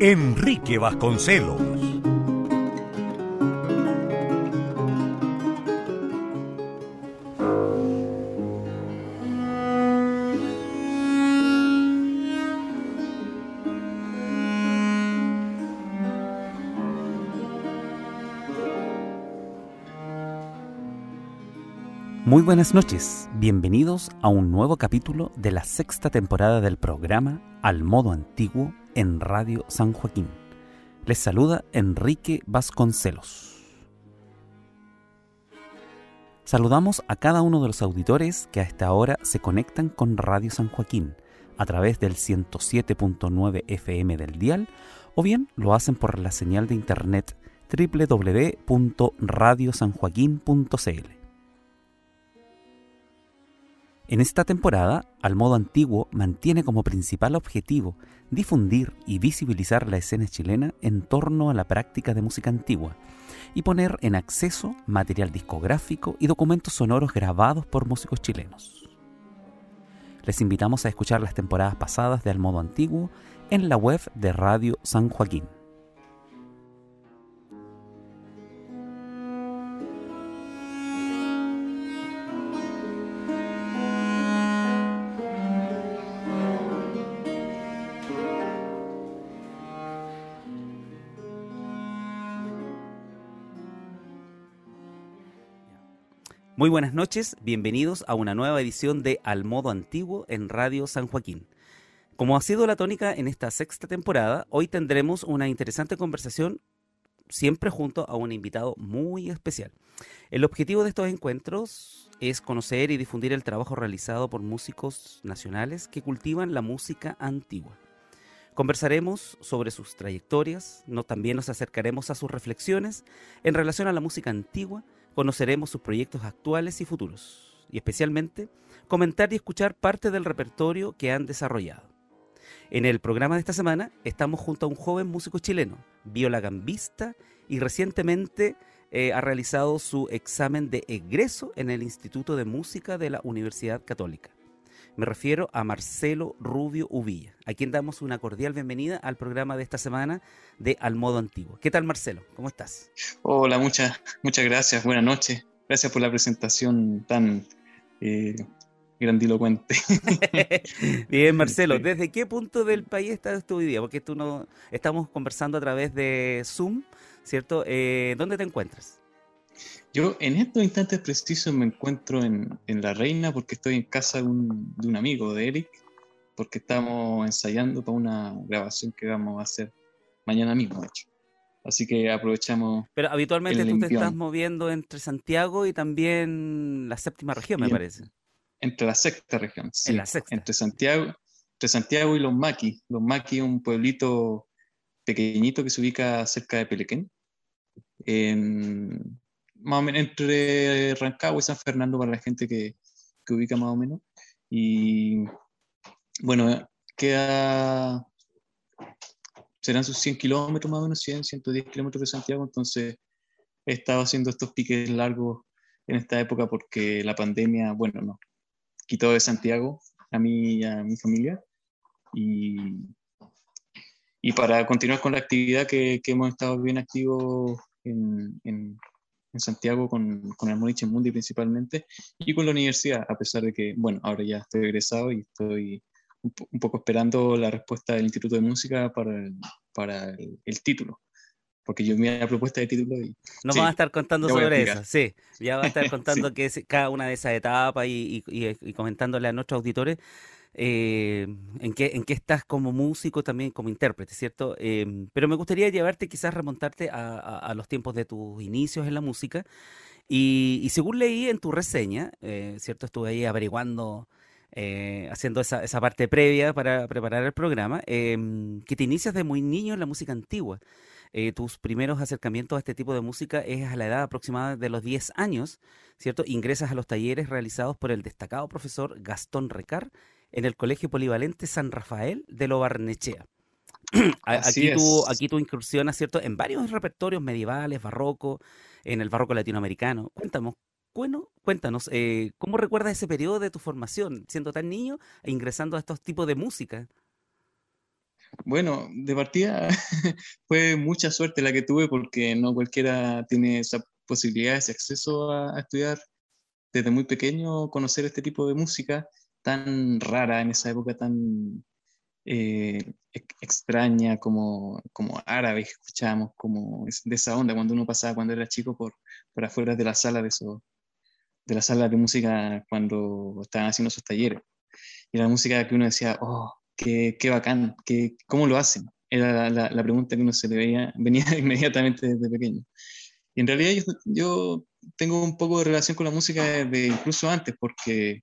Enrique Vasconcelos. Muy buenas noches, bienvenidos a un nuevo capítulo de la sexta temporada del programa Al modo antiguo en Radio San Joaquín. Les saluda Enrique Vasconcelos. Saludamos a cada uno de los auditores que a esta hora se conectan con Radio San Joaquín a través del 107.9 FM del dial o bien lo hacen por la señal de internet www.radiosanjoaquín.cl. En esta temporada, Al Modo Antiguo mantiene como principal objetivo difundir y visibilizar la escena chilena en torno a la práctica de música antigua y poner en acceso material discográfico y documentos sonoros grabados por músicos chilenos. Les invitamos a escuchar las temporadas pasadas de Al Modo Antiguo en la web de Radio San Joaquín. Muy buenas noches, bienvenidos a una nueva edición de Al Modo Antiguo en Radio San Joaquín. Como ha sido la tónica en esta sexta temporada, hoy tendremos una interesante conversación siempre junto a un invitado muy especial. El objetivo de estos encuentros es conocer y difundir el trabajo realizado por músicos nacionales que cultivan la música antigua. Conversaremos sobre sus trayectorias, no, también nos acercaremos a sus reflexiones en relación a la música antigua conoceremos sus proyectos actuales y futuros, y especialmente comentar y escuchar parte del repertorio que han desarrollado. En el programa de esta semana estamos junto a un joven músico chileno, viola gambista, y recientemente eh, ha realizado su examen de egreso en el Instituto de Música de la Universidad Católica. Me refiero a Marcelo Rubio Uvilla, a quien damos una cordial bienvenida al programa de esta semana de Al Modo Antiguo. ¿Qué tal, Marcelo? ¿Cómo estás? Hola, muchas, muchas gracias. Buenas noches. Gracias por la presentación tan eh, grandilocuente. Bien, Marcelo, ¿desde qué punto del país estás tú hoy día? Porque tú no estamos conversando a través de Zoom, ¿cierto? Eh, ¿Dónde te encuentras? Yo en estos instantes precisos me encuentro en, La Reina porque estoy en casa de un, amigo de Eric, porque estamos ensayando para una grabación que vamos a hacer mañana mismo, de hecho. Así que aprovechamos. Pero habitualmente tú te estás moviendo entre Santiago y también la séptima región, me parece. Entre la sexta región, sí. Entre Santiago, entre Santiago y Los Maquis. Los Maquis es un pueblito pequeñito que se ubica cerca de Pelequén. En, más o menos entre Rancagua y San Fernando para la gente que, que ubica más o menos. Y bueno, queda, serán sus 100 kilómetros más o menos, 100, 110 kilómetros de Santiago, entonces he estado haciendo estos piques largos en esta época porque la pandemia, bueno, no, quitó de Santiago a mí y a mi familia. Y, y para continuar con la actividad que, que hemos estado bien activos en, en, en Santiago con, con el Moniche Mundi principalmente y con la universidad, a pesar de que, bueno, ahora ya estoy egresado y estoy un, poco esperando la respuesta del Instituto de Música para el, para el, título. Porque yo me la propuesta de título y... Nos van a estar contando sobre eso, sí. Ya va a estar contando que es cada una de esas etapas y, y, y comentándole a nuestros auditores eh, en, qué, en qué estás como músico, también como intérprete, ¿cierto? Em, pero me gustaría llevarte, quizás remontarte a, los tiempos de tus inicios en la música. Y, según leí en tu reseña, eh, ¿cierto? Estuve ahí averiguando eh, haciendo esa, esa, parte previa para preparar el programa, em, que te inicias de muy niño en la música antigua. Tus primeros acercamientos a este tipo de música es a la edad aproximada de los 10 años, ¿cierto? Ingresas a los talleres realizados por el destacado profesor Gastón Recar en el Colegio Polivalente San Rafael de Lo Barnechea. aquí, tu, aquí tu incursión, ¿cierto? En varios repertorios medievales, barroco, en el barroco latinoamericano. Cuéntanos, bueno, cuéntanos, eh, ¿cómo recuerdas ese periodo de tu formación, siendo tan niño e ingresando a estos tipos de música? Bueno, de partida fue mucha suerte la que tuve porque no cualquiera tiene esa posibilidad, ese acceso a, estudiar desde muy pequeño, conocer este tipo de música tan rara en esa época, tan eh, extraña como, como árabe escuchábamos, como de esa onda cuando uno pasaba cuando era chico por, por afuera de la sala de, eso, de la sala de música cuando estaban haciendo sus talleres. Y la música que uno decía, oh, qué, qué bacán, qué, ¿cómo lo hacen? Era la, la, pregunta que uno se le veía, venía inmediatamente desde pequeño. Y en realidad yo, yo tengo un poco de relación con la música de incluso antes, porque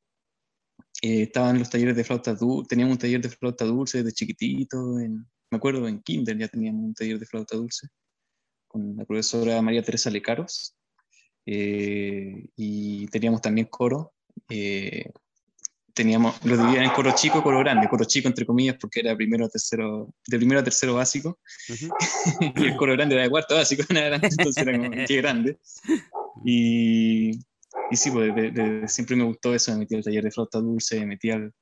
eh, estaban los talleres de flauta dulce, teníamos un taller de flauta dulce desde chiquitito, en, me acuerdo en kinder ya teníamos un taller de flauta dulce con la profesora María Teresa Lecaros, eh, y teníamos también coro, eh, teníamos, lo dividían en coro chico y coro grande, coro chico entre comillas porque era primero tercero, de primero a tercero básico, y el coro grande era de cuarto básico entonces era como, qué grande. Y, y sí, pues siempre me gustó eso, me metí al taller de flauta dulce, me metí al,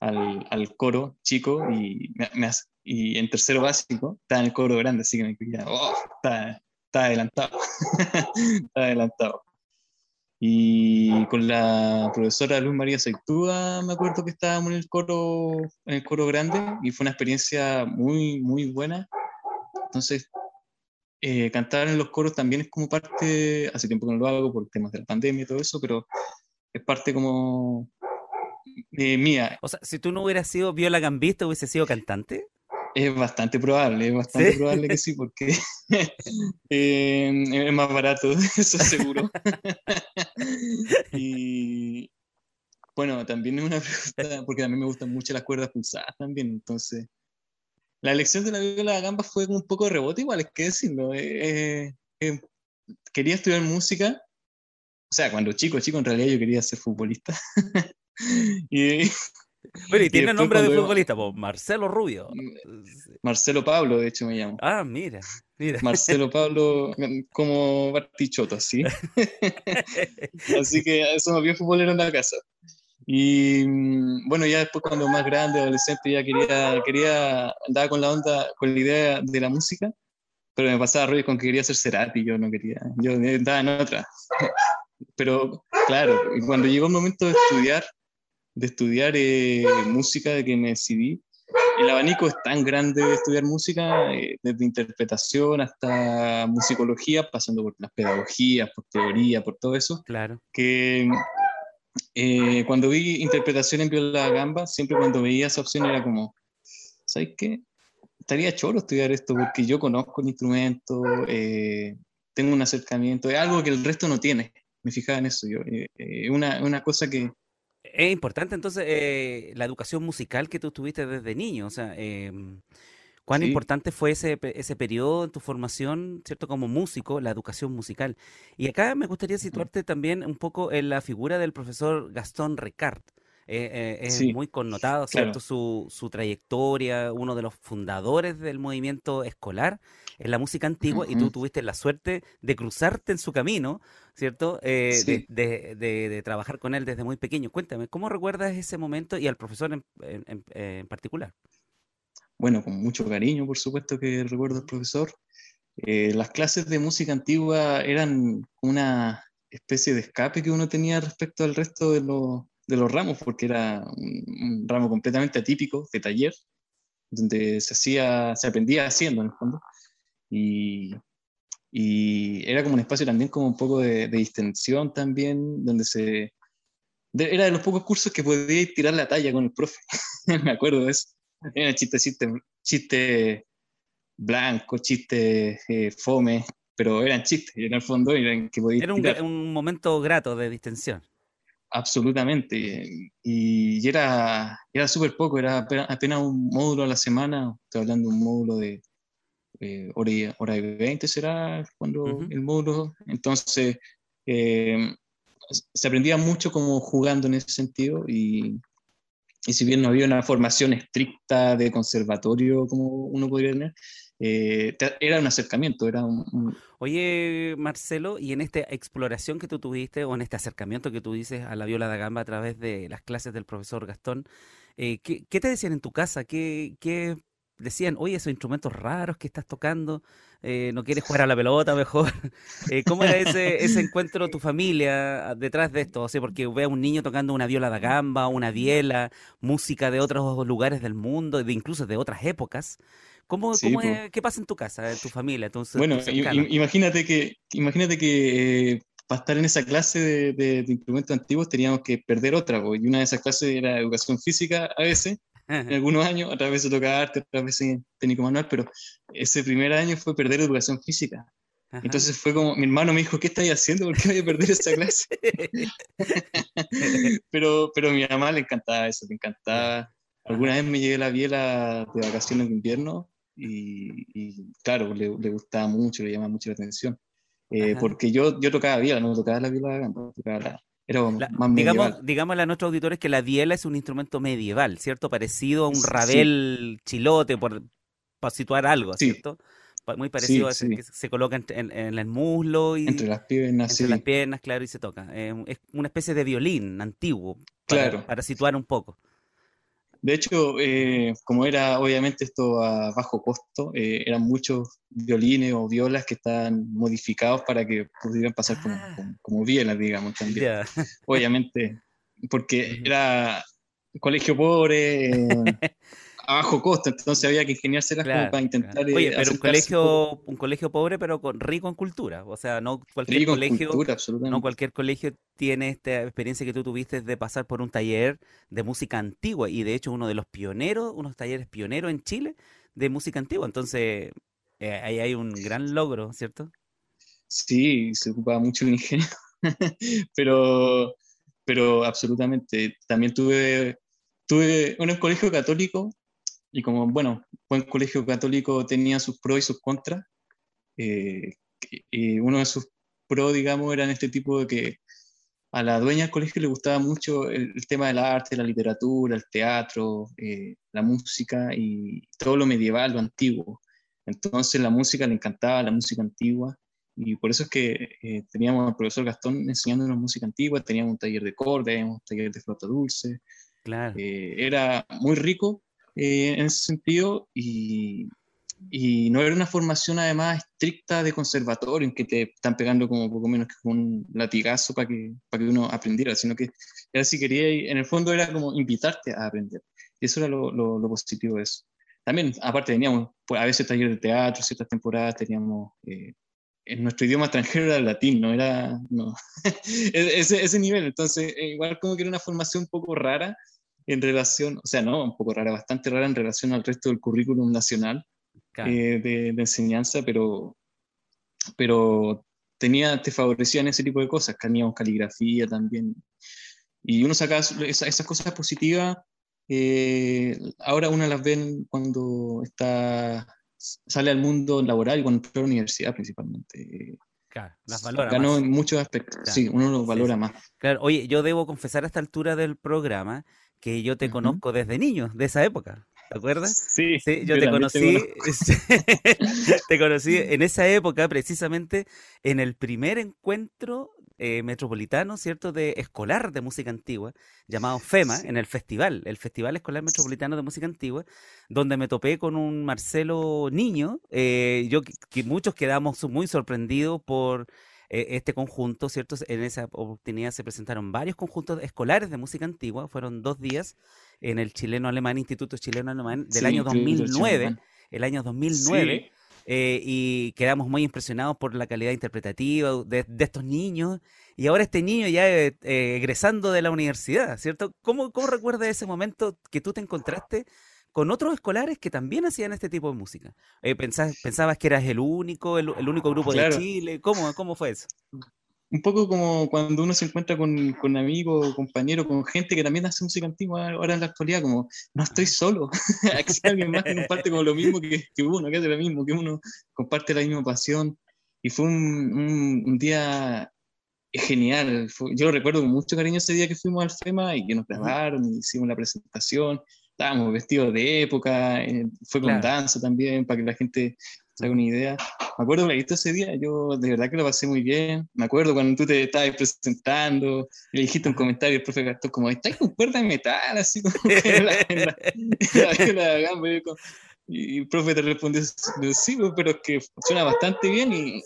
al, al coro chico y, me, y en tercero básico estaba en el coro grande, así que me quedé, oh, está, está adelantado, está adelantado. Y con la profesora Luz María Seitúa me acuerdo que estábamos en el coro, en el coro grande y fue una experiencia muy, muy buena. Entonces, eh, cantar en los coros también es como parte, hace tiempo que no lo hago por temas de la pandemia y todo eso, pero es parte como eh, mía. O sea, si tú no hubieras sido viola gambista, hubiese sido cantante. Es bastante probable, es bastante probable que sí, porque eh, es más barato, eso seguro. y bueno, también es una pregunta, porque a mí me gustan mucho las cuerdas pulsadas también, entonces la elección de la viola de gamba fue un poco de rebote, igual es que decirlo. Eh, eh, quería estudiar música, o sea, cuando chico, chico, en realidad yo quería ser futbolista. y bueno, y tiene nombre de futbolista, pues, Marcelo Rubio. Mm, Marcelo Pablo, de hecho me llamo. Ah, mira, mira. Marcelo Pablo, como Bartichotto, así. así que eso me vio futbolero en la casa. Y mm, bueno, ya después cuando más grande, adolescente, ya quería, quería, andaba con la onda, con la idea de la música, pero me pasaba rollo con que quería ser Cerati, yo no quería, yo andaba en otra. Pero claro, cuando llegó el momento de estudiar, de estudiar eh, música, de que me decidí, el abanico es tan grande de estudiar música, eh, desde interpretación hasta musicología, pasando por las pedagogías, por teoría, por todo eso, claro. que eh, cuando vi interpretación en viola gamba, siempre cuando veía esa opción era como, ¿sabes qué? Estaría choro estudiar esto porque yo conozco el instrumento, tengo un acercamiento, es algo que el resto no tiene. Me fijaba en eso, yo, una, una cosa que, es importante entonces eh, la educación musical que tú tuviste desde niño, o sea, em, cuán importante fue ese, ese periodo en tu formación, ¿cierto? Como músico, la educación musical. Y acá me gustaría situarte también un poco en la figura del profesor Gastón Ricard. Eh, eh, es muy connotado, ¿cierto? Su, su, trayectoria, uno de los fundadores del movimiento escolar en la música antigua, y tú tuviste la suerte de cruzarte en su camino, ¿cierto? Eh, de, de, trabajar con él desde muy pequeño. Cuéntame, ¿cómo recuerdas ese momento y al profesor en, en, particular? Bueno, con mucho cariño, por supuesto que recuerdo al profesor. las clases de música antigua eran una especie de escape que uno tenía respecto al resto de los de los ramos, porque era un, ramo completamente atípico de taller, donde se hacía, se aprendía haciendo en el fondo. Y, y era como un espacio también como un poco de, distensión también, donde se... era de los pocos cursos que podía tirar la talla con el profe, me acuerdo de eso. Era chiste, chiste, chiste blanco, chiste eh, fome, pero eran chistes, y en el fondo eran que podía Era un, un momento grato de distensión. absolutamente. Y, era, era súper poco, era apenas, un módulo a la semana, estoy hablando de un módulo de eh, hora, y, hora y 20 será cuando el módulo. Entonces, eh, se aprendía mucho como jugando en ese sentido y, y si bien no había una formación estricta de conservatorio como uno podría tener, eh, era un acercamiento, era un, Oye, Marcelo, y en esta exploración que tú tuviste, o en este acercamiento que tú dices a la viola da gamba a través de las clases del profesor Gastón, eh, ¿qué, te decían en tu casa? ¿Qué, ¿Qué, decían? Oye, esos instrumentos raros que estás tocando, eh, ¿no quieres jugar a la pelota mejor? ¿Cómo era ese, ese encuentro tu familia detrás de esto? O sea, porque ve a un niño tocando una viola da gamba, una viela, música de otros lugares del mundo, de incluso de otras épocas. ¿Cómo, ¿Qué pasa en tu casa, en tu familia? Entonces, bueno, imagínate que, imagínate que eh, para estar en esa clase de, instrumentos antiguos teníamos que perder otra, y una de esas clases era educación física a veces, en algunos años, otras veces tocaba arte, otras veces técnico manual, pero ese primer año fue perder educación física. Entonces fue como, mi hermano me dijo, ¿qué estáis haciendo? ¿Por qué voy a perder esa clase? pero, pero a mi mamá le encantaba eso, le encantaba. Alguna vez me llevé la biela de vacaciones de invierno y, claro, le, gustaba mucho, le llamaba mucho la atención. Eh, porque yo, yo tocaba viola, no tocaba la viola tocaba la, era más digamos, digámosle a nuestros auditores que la viola es un instrumento medieval, ¿cierto? Parecido a un rabel chilote, por, para situar algo, ¿cierto? Muy parecido a ese que se coloca en, el muslo y entre las piernas, entre las piernas, claro, y se toca. es una especie de violín antiguo, claro. para situar un poco. De hecho, eh, como era obviamente esto a bajo costo, eh, eran muchos violines o violas que estaban modificados para que pudieran pasar como, ah. como, violas, digamos, también. Obviamente, porque era colegio pobre, eh, a bajo costo, entonces había que ingeniárselas como para intentar. Oye, eh, pero un colegio, un, colegio pobre, pero con, rico en cultura. O sea, no cualquier colegio. no cualquier colegio tiene esta experiencia que tú tuviste de pasar por un taller de música antigua. Y de hecho, uno de los pioneros, unos talleres pioneros en Chile de música antigua. Entonces, eh, ahí hay un gran logro, ¿cierto? Sí, se ocupaba mucho el ingenio. pero, pero absolutamente. También tuve, tuve un colegio católico y como, bueno, buen colegio católico tenía sus pros y sus contras, eh, y uno de sus pros, digamos, era en este tipo de que a la dueña del colegio le gustaba mucho el, tema del arte, la literatura, el teatro, eh, la música y todo lo medieval, lo antiguo. Entonces la música le encantaba, la música antigua, y por eso es que eh, teníamos al profesor Gastón enseñándonos música antigua, teníamos un taller de cordes, un taller de flauta dulce. Claro. era muy rico eh, en ese sentido y, y, no era una formación además estricta de conservatorio en que te están pegando como poco menos que un latigazo para que, para que uno aprendiera, sino que era si quería, en el fondo era como invitarte a aprender. Y eso era lo, lo, positivo de eso. También, aparte, teníamos pues, a veces talleres de teatro, ciertas temporadas teníamos... Eh, en nuestro idioma extranjero era el latín, no era no. E-, ese, ese nivel. Entonces, eh, igual como que era una formación un poco rara, en relación, o sea, no, un poco rara, bastante rara en relación al resto del currículum nacional eh, de, enseñanza, pero, pero tenía, te favorecían ese tipo de cosas, teníamos caligrafía también. Y uno saca esas, cosas positivas, eh, ahora uno las ve cuando está, sale al mundo laboral y cuando entra a la universidad principalmente. Claro, las valora Ganó en muchos aspectos. Sí, uno los valora más. Claro, oye, yo debo confesar a esta altura del programa que yo te conozco desde niño, de esa época. ¿Te acuerdas? Sí, sí yo, te conocí, te conocí en esa época precisamente en el primer encuentro eh, metropolitano, ¿cierto?, de escolar de música antigua, llamado FEMA, en el festival, el Festival Escolar Metropolitano de Música Antigua, donde me topé con un Marcelo niño, eh, yo que muchos quedamos muy sorprendidos por este conjunto, ¿cierto? En esa oportunidad se presentaron varios conjuntos escolares de música antigua, fueron dos días en el chileno-alemán, Instituto Chileno-Alemán, del año 2009, el año 2009. Eh, y quedamos muy impresionados por la calidad interpretativa de, estos niños. Y ahora este niño ya eh, eh, egresando de la universidad, ¿cierto? ¿Cómo, ¿Cómo recuerdas ese momento que tú te encontraste con otros escolares que también hacían este tipo de música. Eh, pensabas, que eras el único, el, único grupo de Chile. ¿Cómo, ¿Cómo fue eso? un poco como cuando uno se encuentra con, con amigos, compañeros, con gente que también hace música antigua ahora en la actualidad, como no estoy solo, existe alguien más que comparte como lo mismo que, que, uno, que hace lo mismo, que uno comparte la misma pasión. Y fue un, un, día genial. yo lo recuerdo con mucho cariño ese día que fuimos al FEMA y que nos grabaron, y hicimos la presentación. Estábamos vestidos de época, eh, fue con danza también, para que la gente haga una idea. Me acuerdo clarito ese día, yo de verdad que lo pasé muy bien. Me acuerdo cuando tú te estabas presentando, le dijiste un comentario al profe Gastón, como, ¿estás con cuerda de metal? Así como en la, en la, en la, y el profe te respondió, sí, pues, pero es que funciona bastante bien y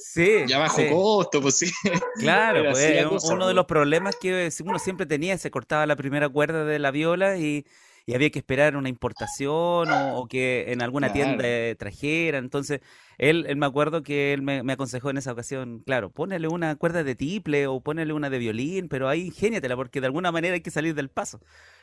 ya bajo costo, pues sí. Claro, pues uno de los problemas que uno siempre tenía, se cortaba la primera cuerda de la viola y, y había que esperar una importación o, que en alguna tienda trajera. Entonces, él, él, me acuerdo que él me, aconsejó en esa ocasión, claro, ponele una cuerda de tiple o ponele una de violín, pero ahí ingéniatela porque de alguna manera hay que salir del paso.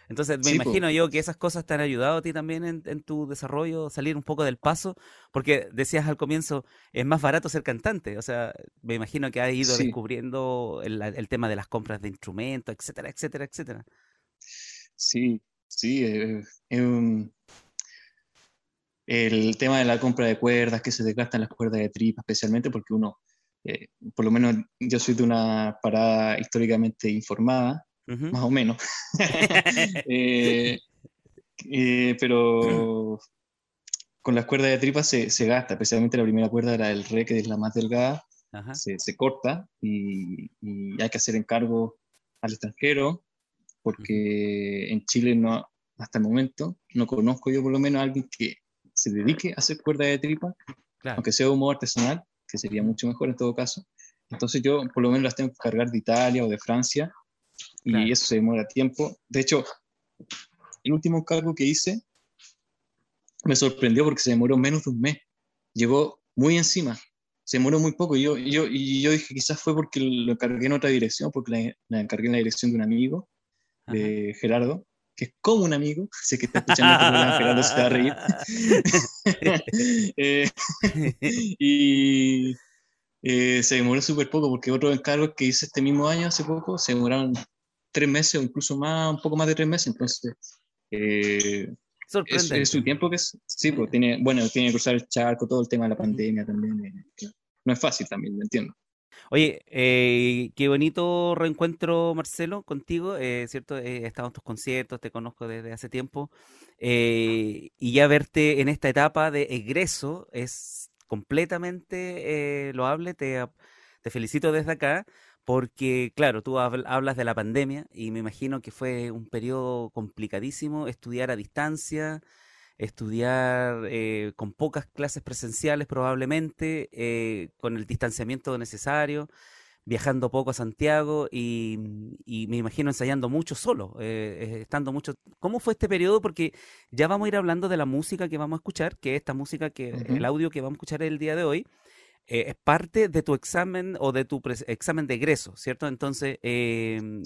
Entonces, me imagino yo que esas cosas te han ayudado a ti también en, tu desarrollo, salir un poco del paso, porque decías al comienzo, es más barato ser cantante. O sea, me imagino que has ido descubriendo el, el tema de las compras de instrumentos, etcétera, etcétera, etcétera. Sí, Sí, eh, el tema de la compra de cuerdas, que se desgastan las cuerdas de tripa, especialmente porque uno, eh, por lo menos yo soy de una parada históricamente informada, más o menos, eh, pero con las cuerdas de tripa se, se, gasta, especialmente la primera cuerda, era el re, que es la más delgada, se, se, corta y, y, hay que hacer encargo al extranjero porque en Chile no, hasta el momento, no conozco yo por lo menos a alguien que se dedique a hacer cuerda de tripa, aunque sea de modo artesanal, que sería mucho mejor en todo caso. Entonces yo por lo menos las tengo que cargar de Italia o de Francia y eso se demora tiempo. De hecho, el último cargo que hice me sorprendió porque se demoró menos de un mes. Llegó muy encima, se demoró muy poco. Yo, yo, y yo dije, quizás fue porque lo encargué en otra dirección, porque la, la encargué en la dirección de un amigo de Gerardo, que es como un amigo, sé que está escuchando este programa, Gerardo se va a reír. Eh, y eh, se demoró súper poco, porque otros encargos que hice este mismo año, hace poco, se demoraron tres meses o incluso más, un poco más de tres meses, entonces... Eh, es, su tiempo que es, sí, pues tiene, bueno, tiene que cruzar el charco, todo el tema de la pandemia también. no es fácil también, lo entiendo. Oye, eh, qué bonito reencuentro, Marcelo, contigo, eh, ¿cierto? He estado en tus conciertos, te conozco desde hace tiempo, eh, y ya verte en esta etapa de egreso es completamente loable, te, te felicito desde acá, porque, claro, tú hablas de la pandemia y me imagino que fue un periodo complicadísimo estudiar a distancia, estudiar eh, con pocas clases presenciales probablemente, eh, con el distanciamiento necesario, viajando poco a Santiago y, me imagino ensayando mucho solo, eh, estando mucho... ¿Cómo fue este periodo? Porque ya vamos a ir hablando de la música que vamos a escuchar, que esta música, que el audio que vamos a escuchar el día de hoy, es parte de tu examen o de tu examen de egreso, ¿cierto? Entonces, em,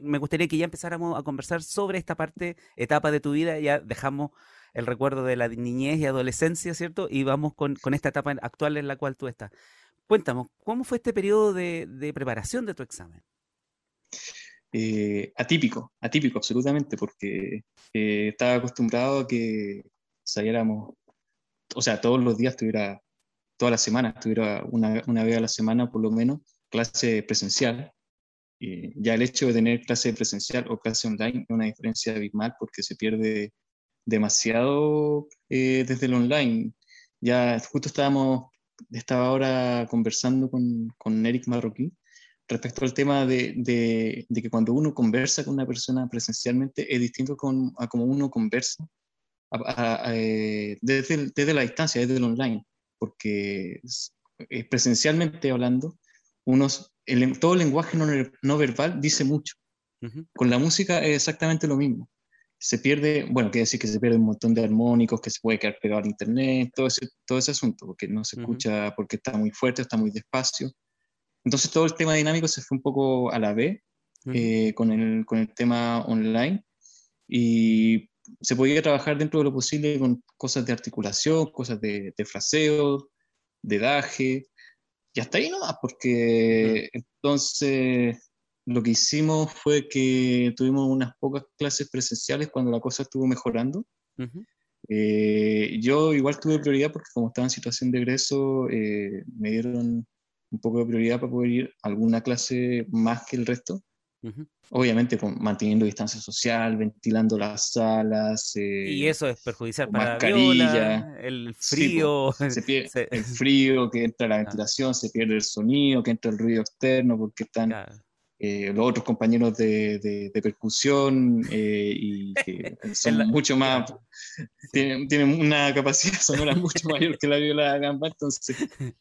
me gustaría que ya empezáramos a conversar sobre esta parte, etapa de tu vida, ya dejamos el recuerdo de la niñez y adolescencia, ¿cierto? Y vamos con, esta etapa actual en la cual tú estás. Cuéntanos, ¿cómo fue este periodo de, preparación de tu examen? Eh, atípico, atípico absolutamente, porque eh, estaba acostumbrado a que saliéramos, o sea, todos los días tuviera, toda la semana, tuviera una, una vez a la semana por lo menos, clase presencial. Y ya el hecho de tener clase presencial o clase online es una diferencia abismal porque se pierde demasiado eh, desde el online. Ya justo estábamos, estaba ahora conversando con, con Eric Marroquín respecto al tema de, de, que cuando uno conversa con una persona presencialmente es distinto con, a como uno conversa eh, desde, desde, la distancia, desde el online, porque presencialmente hablando, unos, el, todo el lenguaje no, no verbal dice mucho. Con la música es exactamente lo mismo se pierde, bueno, quiere decir que se pierde un montón de armónicos, que se puede quedar pegado al internet, todo ese, todo ese asunto, porque no se escucha, porque está muy fuerte, está muy despacio. Entonces todo el tema dinámico se fue un poco a la vez eh, con, el, con el tema online y se podía trabajar dentro de lo posible con cosas de articulación, cosas de, de fraseo, de daje, y hasta ahí nomás, porque entonces lo que hicimos fue que tuvimos unas pocas clases presenciales cuando la cosa estuvo mejorando. Eh, yo igual tuve prioridad porque como estaba en situación de egreso, eh, me dieron un poco de prioridad para poder ir a alguna clase más que el resto. Obviamente con, manteniendo distancia social, ventilando las salas. Eh, y eso es perjudicial para mascarilla, el frío. se pierde el frío, que entra la ah. ventilación, se pierde el sonido, que entra el ruido externo porque están eh, los otros compañeros de, de, percusión eh, y que son mucho más, tienen, tienen, una capacidad sonora mucho mayor que la viola gamba, entonces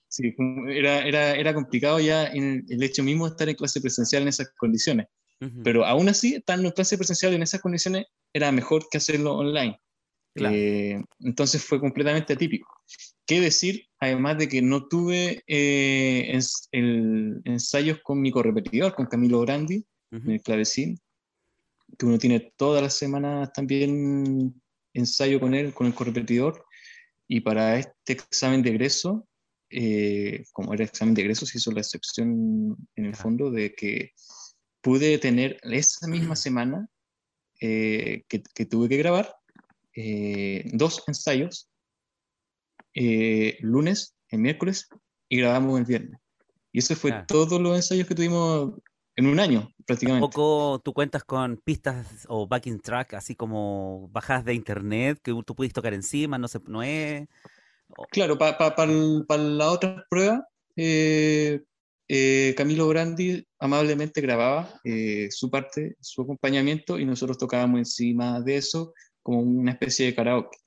sí, era, era, era complicado ya en el hecho mismo de estar en clase presencial en esas condiciones, pero aún así, estar en clase presencial en esas condiciones era mejor que hacerlo online. Eh, entonces fue completamente atípico. ¿Qué decir? Además de que no tuve eh, el, ensayos con mi correpetidor, con Camilo Grandi, en el clavecín, que uno tiene todas las semanas también ensayo con él, con el correpetidor, y para este examen de egreso, eh, como era examen de egreso, se hizo la excepción en el fondo de que pude tener esa misma semana que, que, tuve que grabar dos ensayos eh, lunes, el miércoles y grabamos el viernes. Y eso fue todos los ensayos que tuvimos en un año, prácticamente. ¿Un poco tú cuentas con pistas o backing track, así como bajadas de internet que tú pudiste tocar encima, no, sé, no es... Claro, para la otra prueba, eh, eh, Camilo Brandi amablemente grababa su parte, su acompañamiento, y nosotros tocábamos encima de eso como una especie de karaoke.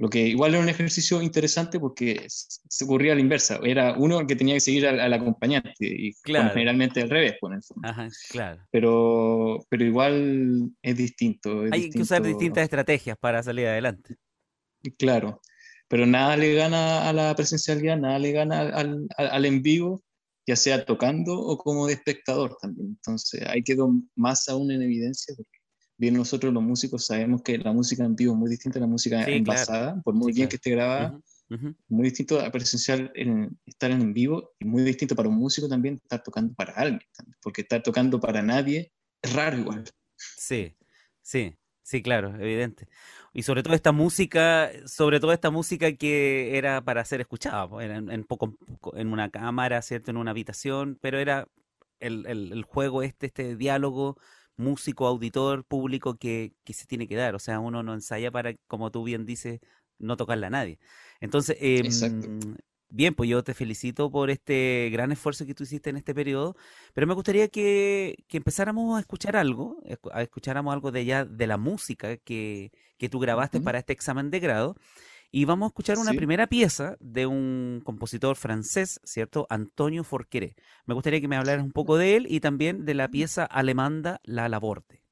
Lo que igual era un ejercicio interesante porque se ocurría a la inversa. Era uno el que tenía que seguir al, acompañante y generalmente al revés. Por pues, Ajá, claro. Pero, pero igual es distinto. Hay que usar distintas estrategias para salir adelante. Claro, pero nada le gana a la presencialidad, nada le gana al, al en vivo, ya sea tocando o como de espectador también. Entonces ahí quedó más aún en evidencia porque bien nosotros los músicos sabemos que la música en vivo es muy distinta a la música envasada, por muy bien que esté grabada, muy distinto a presencial en, estar en vivo y muy distinto para un músico también estar tocando para alguien, porque estar tocando para nadie es raro igual. Sí, sí, sí, claro, evidente. Y sobre todo esta música, sobre todo esta música que era para ser escuchada, en, poco, en una cámara, ¿cierto? En una habitación, pero era el, el juego este, este diálogo músico, auditor, público que, que, se tiene que dar. O sea, uno no ensaya para, como tú bien dices, no tocarle a nadie. Entonces, em, bien, pues yo te felicito por este gran esfuerzo que tú hiciste en este periodo, pero me gustaría que, que empezáramos a escuchar algo, a escucháramos algo de ya de la música que, que tú grabaste para este examen de grado. Y vamos a escuchar una primera pieza de un compositor francés, ¿cierto? Antonio Forqueré. Me gustaría que me hablaras un poco de él y también de la pieza alemanda La Laborde.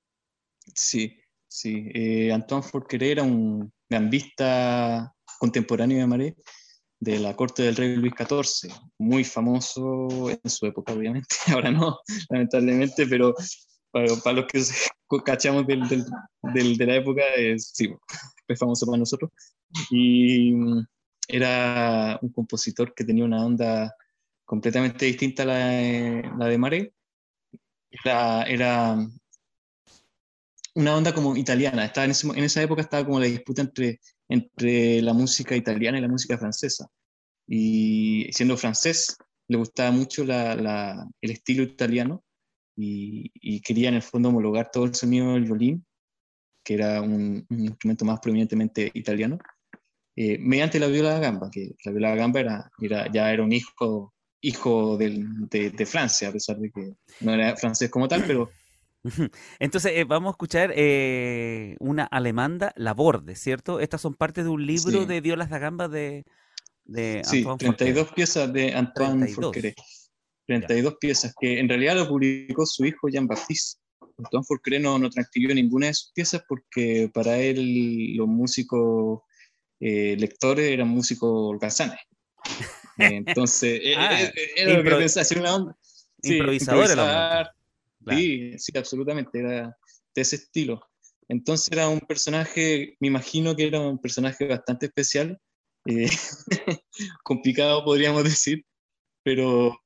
Sí, sí. Eh, Antoine Forqueré era un gambista contemporáneo de Maré de la corte del rey Luis XIV, muy famoso en su época, obviamente, ahora no, lamentablemente, pero para, los que cachamos del, del, de la época, es, sí, es famoso para nosotros. Y mm, era un compositor que tenía una onda completamente distinta a la de, la de Mare. Era, era, una onda como italiana. Estaba en, en, esa época estaba como la disputa entre, entre la música italiana y la música francesa. Y siendo francés, le gustaba mucho la, la, el estilo italiano y, y, quería en el fondo homologar todo el sonido del violín, que era un, un instrumento más prominentemente italiano, eh, mediante la viola da gamba, que la viola da gamba era, era, ya era un hijo, hijo de, de, Francia, a pesar de que no era francés como tal, pero... Entonces, eh, vamos a escuchar eh, una alemanda, La Borde, ¿cierto? Estas son parte de un libro de violas da gamba de, de sí, 32 piezas de Antoine Forqueré. 32 piezas que en realidad lo publicó su hijo Jean-Baptiste. Antoine Forqueré no, no transcribió ninguna de sus piezas porque para él los músicos eh, lectores eran músicos holgazanes. Entonces, eh, ah, eh, era lo que pensaba, hacer una onda. Sí, improvisador Sí, sí, absolutamente, era de ese estilo. Entonces era un personaje, me imagino que era un personaje bastante especial, complicado podríamos decir, pero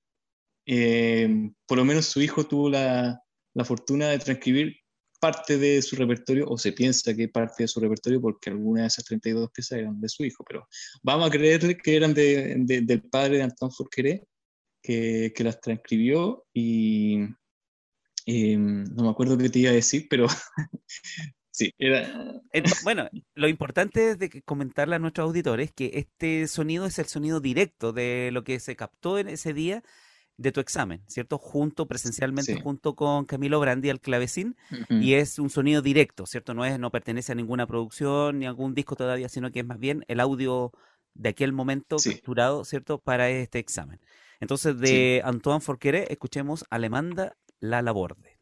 eh, por lo menos su hijo tuvo la, la, fortuna de transcribir parte de su repertorio, o se piensa que parte de su repertorio, porque algunas de esas 32 piezas eran de su hijo, pero vamos a creerle que eran de, del padre de Antoine Forqueré, que, que las transcribió y, no me acuerdo qué te iba a decir, pero sí, era... Bueno, lo importante es de comentarle a nuestros auditores que este sonido es el sonido directo de lo que se captó en ese día de tu examen, ¿cierto? Junto presencialmente, junto con Camilo Brandi al clavecín, y es un sonido directo, ¿cierto? No, es, no pertenece a ninguna producción ni a algún disco todavía, sino que es más bien el audio de aquel momento capturado, ¿cierto? Para este examen. Entonces, de. Antoine Forqueré, escuchemos Alemanda La Laborde.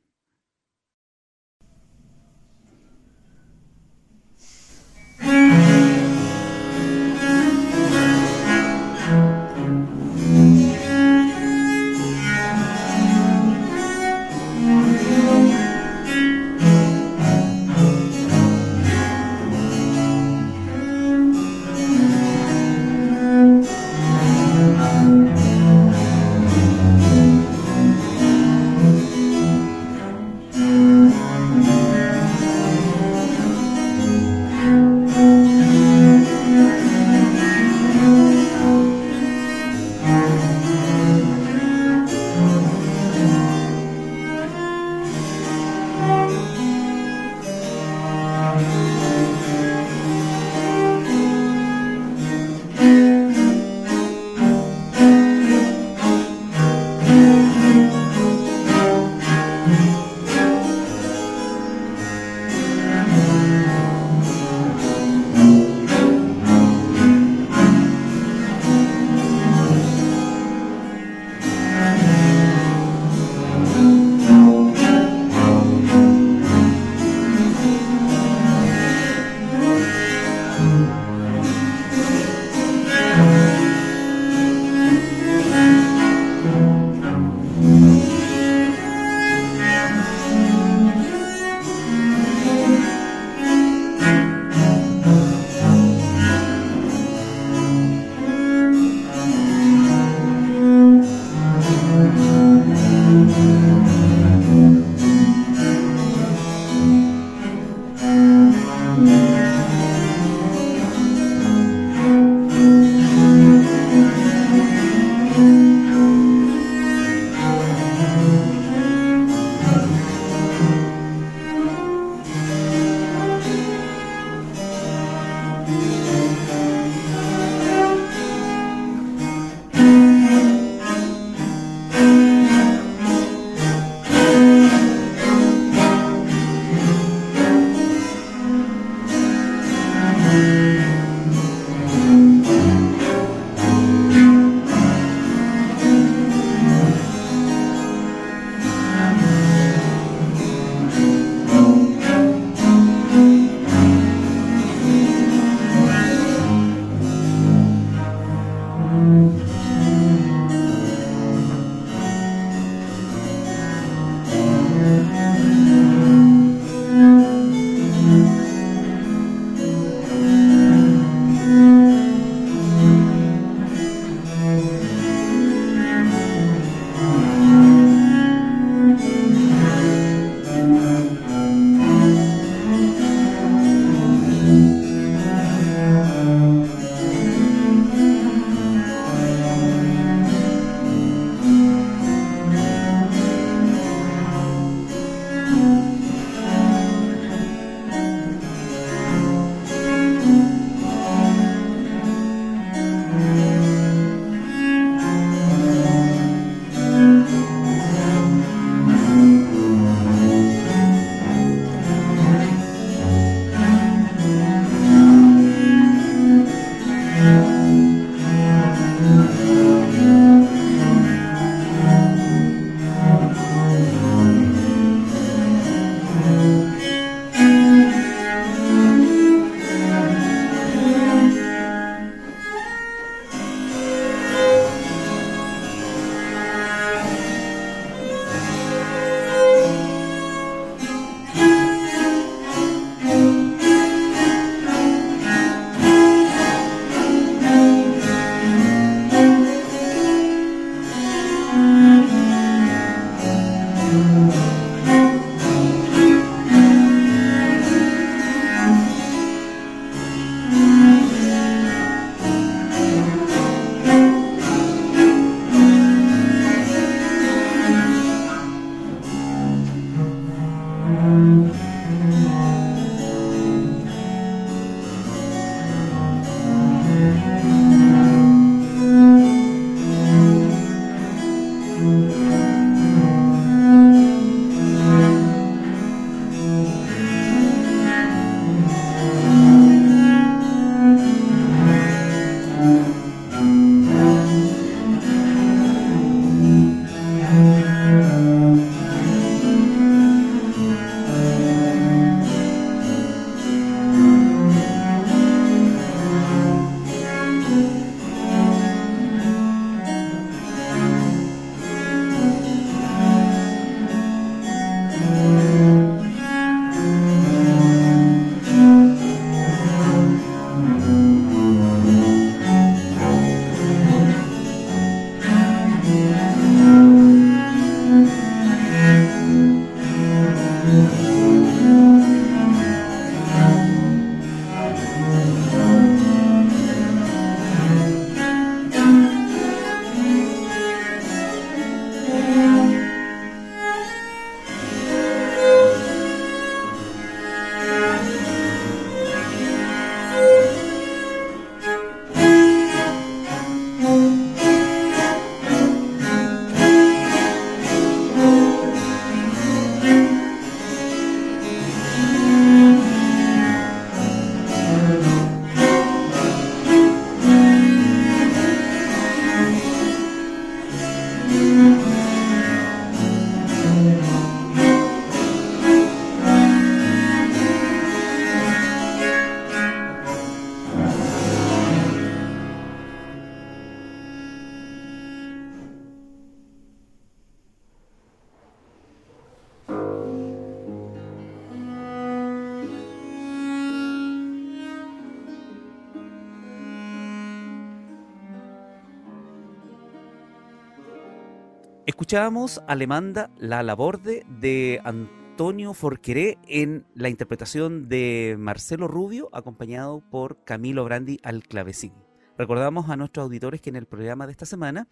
Escuchábamos Alemanda, La Laborde de Antonio Forqueré en la interpretación de Marcelo Rubio, acompañado por Camilo Brandi al clavecín. Recordamos a nuestros auditores que en el programa de esta semana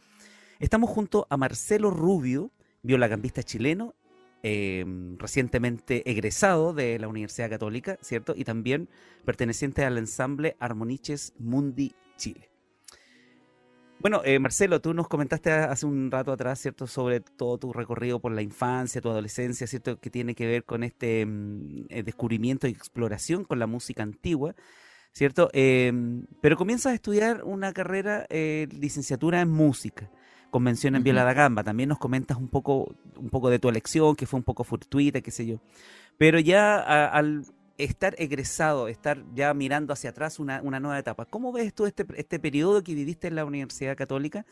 estamos junto a Marcelo Rubio, violagambista chileno, em, recientemente egresado de la Universidad Católica, ¿cierto? Y también perteneciente al ensamble Armoniches Mundi Chile. Bueno, eh, Marcelo, tú nos comentaste hace un rato atrás, ¿cierto?, sobre todo tu recorrido por la infancia, tu adolescencia, ¿cierto?, que tiene que ver con este mm, eh, descubrimiento y exploración con la música antigua, ¿cierto? Em, pero comienzas a estudiar una carrera, eh, licenciatura en música, convención en Viola da Gamba. También nos comentas un poco, un poco de tu elección, que fue un poco fortuita, qué sé yo. Pero ya al estar egresado, estar ya mirando hacia atrás una, nueva etapa. ¿Cómo ves tú este, este periodo que viviste en la Universidad Católica,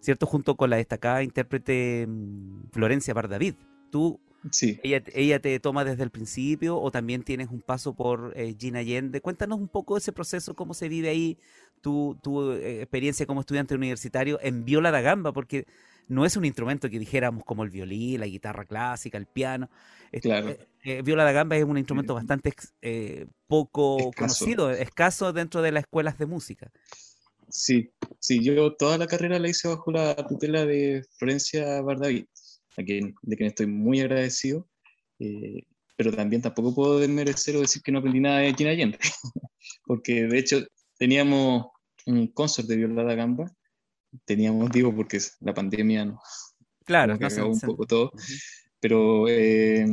¿cierto? Junto con la destacada intérprete mm, Florencia Bardavid. Tú, sí. ella, ella te toma desde el principio o también tienes un paso por eh, Gina Allende. Cuéntanos un poco ese proceso, cómo se vive ahí tu, tu eh, experiencia como estudiante universitario en viola da gamba, porque no es un instrumento que dijéramos como el violín, la guitarra clásica, el piano. Claro. Eh, eh, viola da gamba es un instrumento bastante eh, poco conocido, escaso dentro de las escuelas de música. Sí, sí, yo toda la carrera la hice bajo la tutela de Florencia Bardaví, a quien, de quien estoy muy agradecido, pero también tampoco puedo desmerecer o decir que no aprendí nada de Gina Allende, porque de hecho teníamos un concert de viola da gamba teníamos, digo, porque la pandemia no, claro, no un poco todo, pero eh,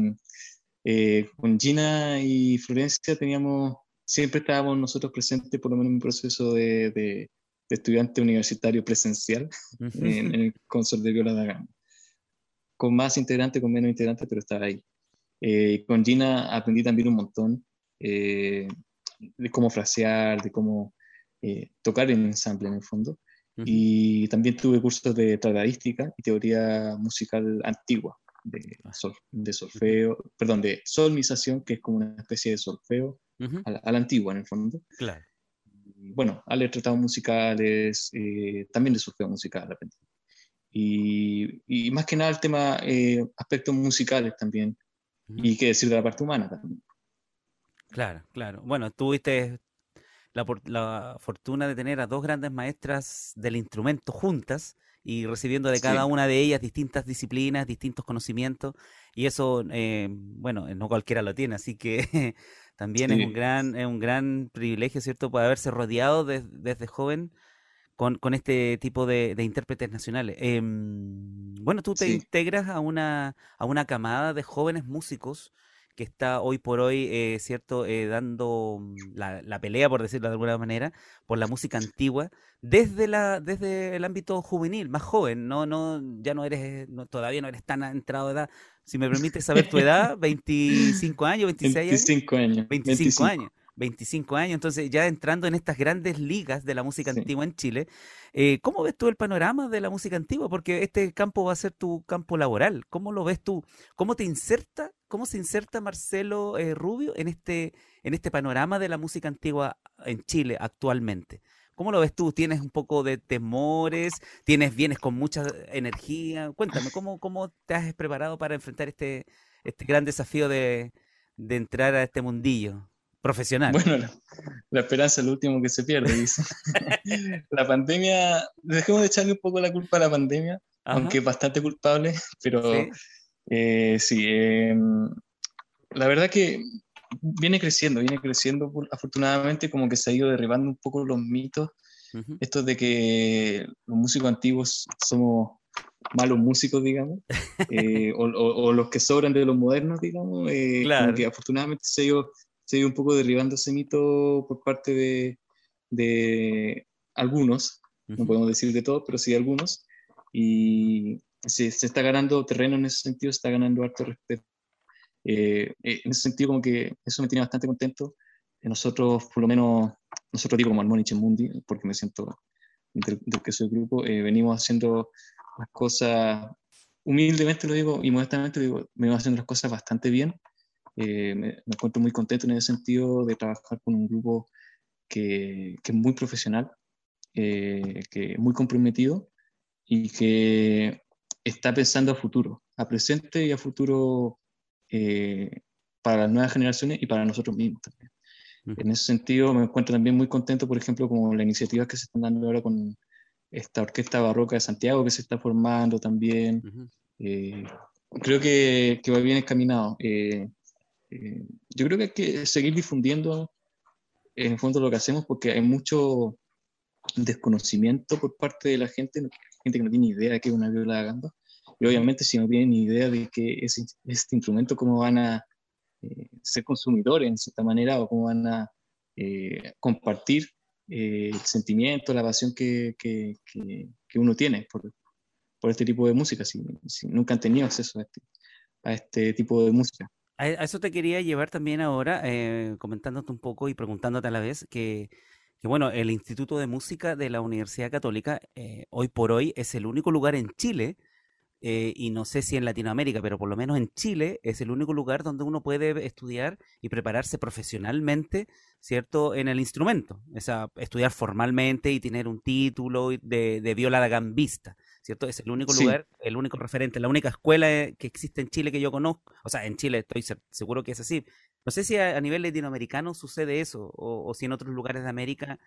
eh, con Gina y Florencia teníamos, siempre estábamos nosotros presentes, por lo menos en un proceso de, de, estudiante universitario presencial en, el concert de Viola da Gama. Con más integrantes, con menos integrantes, pero estaba ahí. Eh, con Gina aprendí también un montón de cómo frasear, de cómo tocar en ensamble en el fondo. Y también tuve cursos de tratadística y teoría musical antigua, de, ah. sol, de solfeo, perdón, de solmización, que es como una especie de solfeo a, la, antigua en el fondo. Claro. bueno, a leer tratados musicales, eh, también de solfeo musical. Y, y, más que nada el tema, eh, aspectos musicales también, y qué decir de la parte humana también. Claro, claro. Bueno, tuviste la, fortuna de tener a dos grandes maestras del instrumento juntas y recibiendo de cada una de ellas distintas disciplinas, distintos conocimientos, y eso, eh, bueno, no cualquiera lo tiene, así que también es, un gran, es un gran privilegio, ¿cierto?, poder haberse rodeado desde joven con, con, este tipo de, intérpretes nacionales. Em, bueno, tú te integras a una, a una camada de jóvenes músicos que está hoy por hoy, eh, ¿cierto?, eh, dando mm, la, pelea, por decirlo de alguna manera, por la música antigua, desde, la, desde el ámbito juvenil, más joven, no, no, ya no eres, todavía no eres tan entrado de edad. Si me permites saber tu edad, 25 años, 26 años. 25 años. 25 años. 25 años, entonces ya entrando en estas grandes ligas de la música antigua en Chile, eh, ¿cómo ves tú el panorama de la música antigua? Porque este campo va a ser tu campo laboral. ¿Cómo lo ves tú? ¿Cómo te inserta, cómo se inserta Marcelo eh, Rubio en este, en este panorama de la música antigua en Chile actualmente? ¿Cómo lo ves tú? ¿Tienes un poco de temores? ¿Tienes, vienes con mucha energía? Cuéntame, ¿cómo, cómo te has preparado para enfrentar este, este gran desafío de, de entrar a este mundillo? profesional. Bueno, la, esperanza es lo último que se pierde, dice. la pandemia, dejemos de echarle un poco la culpa a la pandemia, aunque es bastante culpable, pero sí, eh, sí em, la verdad que viene creciendo, viene creciendo afortunadamente, como que se ha ido derribando un poco los mitos, esto de que los músicos antiguos somos malos músicos, digamos, eh, o, los que sobran de los modernos, digamos, eh, como que afortunadamente se ha ido se ido un poco derribando ese mito por parte de, de algunos, no podemos decir de todos, pero sí de algunos, y se, se, está ganando terreno en ese sentido, se está ganando harto respeto. Eh, eh, en ese sentido, como que eso me tiene bastante contento. Nosotros, por lo menos, nosotros digo como Armoniche Mundi, porque me siento del, que soy grupo, eh, venimos haciendo las cosas, humildemente lo digo y modestamente digo, venimos haciendo las cosas bastante bien eh, me, encuentro muy contento en ese sentido de trabajar con un grupo que, que es muy profesional, eh, que es muy comprometido y que está pensando a futuro, a presente y a futuro eh, para las nuevas generaciones y para nosotros mismos también. En ese sentido, me encuentro también muy contento, por ejemplo, con la iniciativa que se están dando ahora con esta Orquesta Barroca de Santiago que se está formando también. Eh, creo que, que, va bien encaminado. Eh, eh, yo creo que hay que seguir difundiendo en el fondo lo que hacemos porque hay mucho desconocimiento por parte de la gente, gente que no tiene idea de qué es una viola de gamba. Y obviamente si no tienen ni idea de qué es este instrumento, cómo van a eh, ser consumidores en cierta manera o cómo van a eh, compartir eh, el sentimiento, la pasión que, que, que, uno tiene por, por, este tipo de música, si, nunca han tenido acceso a este, este tipo de música. A eso te quería llevar también ahora, comentándote un poco y preguntándote a la vez que, que bueno, el Instituto de Música de la Universidad Católica hoy por hoy es el único lugar en Chile eh, y no sé si en Latinoamérica, pero por lo menos en Chile es el único lugar donde uno puede estudiar y prepararse profesionalmente, ¿cierto? En el instrumento, o sea, estudiar formalmente y tener un título de, de viola de gambista, ¿cierto? Es el único lugar, el único referente, la única escuela eh, que existe en Chile que yo conozco, o sea, en Chile estoy seguro que es así. No sé si a, nivel latinoamericano sucede eso, o, si en otros lugares de América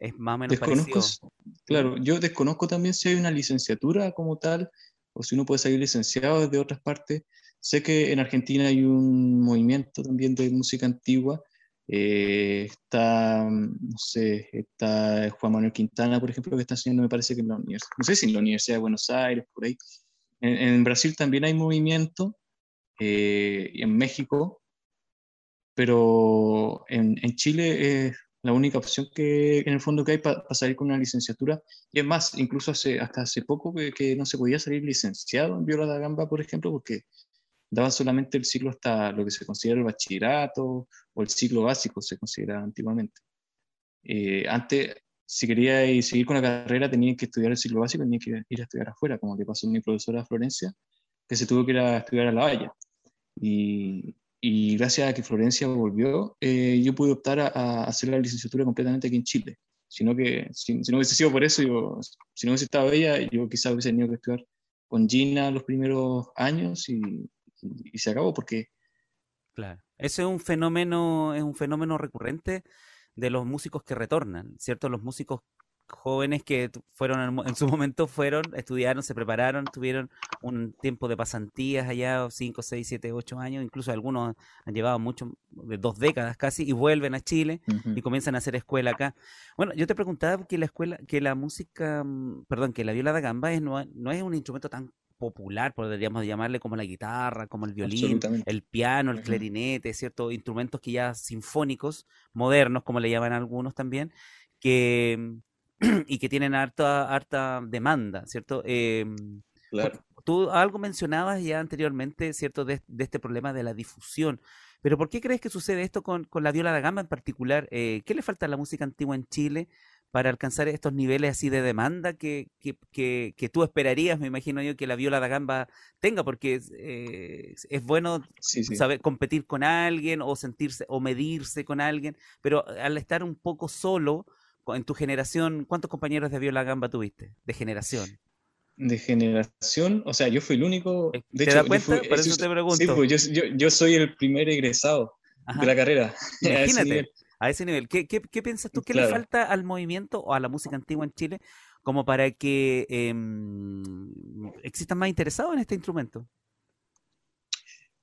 es más o menos desconozco, parecido. Claro, yo desconozco también si hay una licenciatura como tal o si uno puede salir licenciado desde otras partes. Sé que en Argentina hay un movimiento también de música antigua. Eh, está, no sé, está Juan Manuel Quintana, por ejemplo, que está haciendo, me parece que en la universidad, no sé si en la Universidad de Buenos Aires, por ahí. En, Brasil también hay movimiento, eh, en México, pero en, en Chile es la única opción que en el fondo que hay para salir con una licenciatura. Y es más, incluso hace, hasta hace poco que, no se podía salir licenciado en viola da gamba, por ejemplo, porque daba solamente el ciclo hasta lo que se considera el bachillerato o el ciclo básico, se consideraba antiguamente. Eh, antes, si quería seguir con la carrera, tenía que estudiar el ciclo básico, tenía que ir a estudiar afuera, como le pasó a mi profesora Florencia, que se tuvo que ir a estudiar a La Haya. Y, y gracias a que Florencia volvió, eh, yo pude optar a, hacer la licenciatura completamente aquí en Chile. Sino que, si, no hubiese sido por eso, yo, si no hubiese estado ella, yo quizás hubiese tenido que estudiar con Gina los primeros años y, y, se acabó porque... Claro, ese es un fenómeno, es un fenómeno recurrente de los músicos que retornan, ¿cierto? Los músicos jóvenes que fueron en su momento fueron, estudiaron, se prepararon, tuvieron un tiempo de pasantías allá, 5, 6, 7, 8 años, incluso algunos han llevado mucho, de dos décadas casi, y vuelven a Chile y comienzan a hacer escuela acá. Bueno, yo te preguntaba que la escuela, que la música, mm, perdón, que la viola da gamba es, no, no es un instrumento tan popular, podríamos llamarle como la guitarra, como el violín, el piano, el clarinete, ¿cierto? Instrumentos que ya sinfónicos, modernos, como le llaman algunos también, que y que tienen harta, harta demanda, ¿cierto? Em, claro. Tú algo mencionabas ya anteriormente, ¿cierto?, de, este problema de la difusión. Pero ¿por qué crees que sucede esto con, con la viola da gamba en particular? Eh, ¿Qué le falta a la música antigua en Chile para alcanzar estos niveles así de demanda que, que, que, tú esperarías, me imagino yo, que la viola da gamba tenga? Porque eh, es bueno saber competir con alguien o sentirse o medirse con alguien, pero al estar un poco solo, en tu generación, ¿cuántos compañeros de viola gamba tuviste? De generación. De generación, o sea, yo fui el único. Eh, ¿Te das cuenta? Por eso te pregunto. Sí, pues yo, yo, soy el primer egresado de la carrera. Imagínate, a ese nivel. ¿Qué, qué, qué piensas tú? ¿Qué le falta al movimiento o a la música antigua en Chile como para que em, existan más interesados en este instrumento?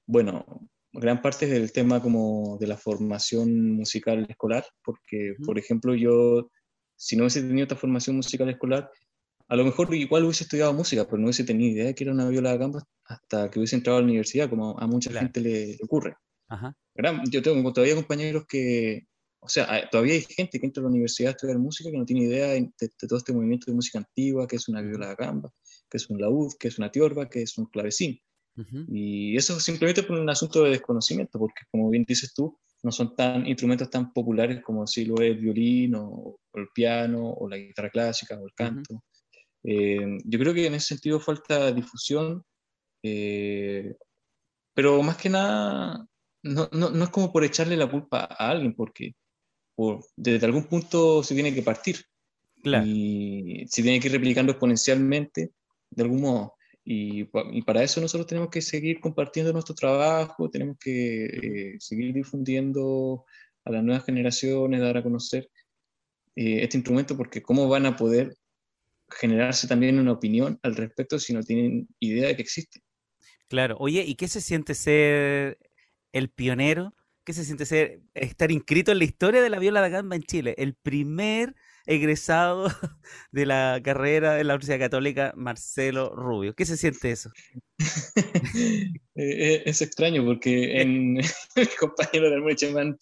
Bueno, gran parte del tema como de la formación musical escolar, porque, por ejemplo, yo, si no hubiese tenido esta formación musical escolar, a lo mejor igual hubiese estudiado música, pero no hubiese tenido idea de que era una viola de gamba hasta que hubiese entrado a la universidad, como a mucha gente le, ocurre. Yo tengo todavía compañeros que, o sea, todavía hay gente que entra a la universidad a estudiar música que no tiene idea de, todo este movimiento de música antigua, que es una viola de gamba, que es un laúd, que es una tiorba, que es un clavecín. Y eso simplemente por un asunto de desconocimiento, porque como bien dices tú, no son tan instrumentos tan populares como si lo es el violín o, el piano o la guitarra clásica o el canto. Eh, yo creo que en ese sentido falta difusión, eh, pero más que nada no, no, no, es como por echarle la culpa a alguien, porque por, desde algún punto se tiene que partir. Y se tiene que ir replicando exponencialmente, de algún modo. Y, para eso nosotros tenemos que seguir compartiendo nuestro trabajo, tenemos que eh, seguir difundiendo a las nuevas generaciones, dar a conocer eh, este instrumento, porque cómo van a poder generarse también una opinión al respecto si no tienen idea de que existe. Claro, oye, ¿y qué se siente ser el pionero? ¿Qué se siente ser estar inscrito en la historia de la viola da gamba en Chile? El primer egresado de la carrera de la Universidad Católica, Marcelo Rubio. ¿Qué se siente eso? Eh, es extraño porque en mi compañero de Almuche un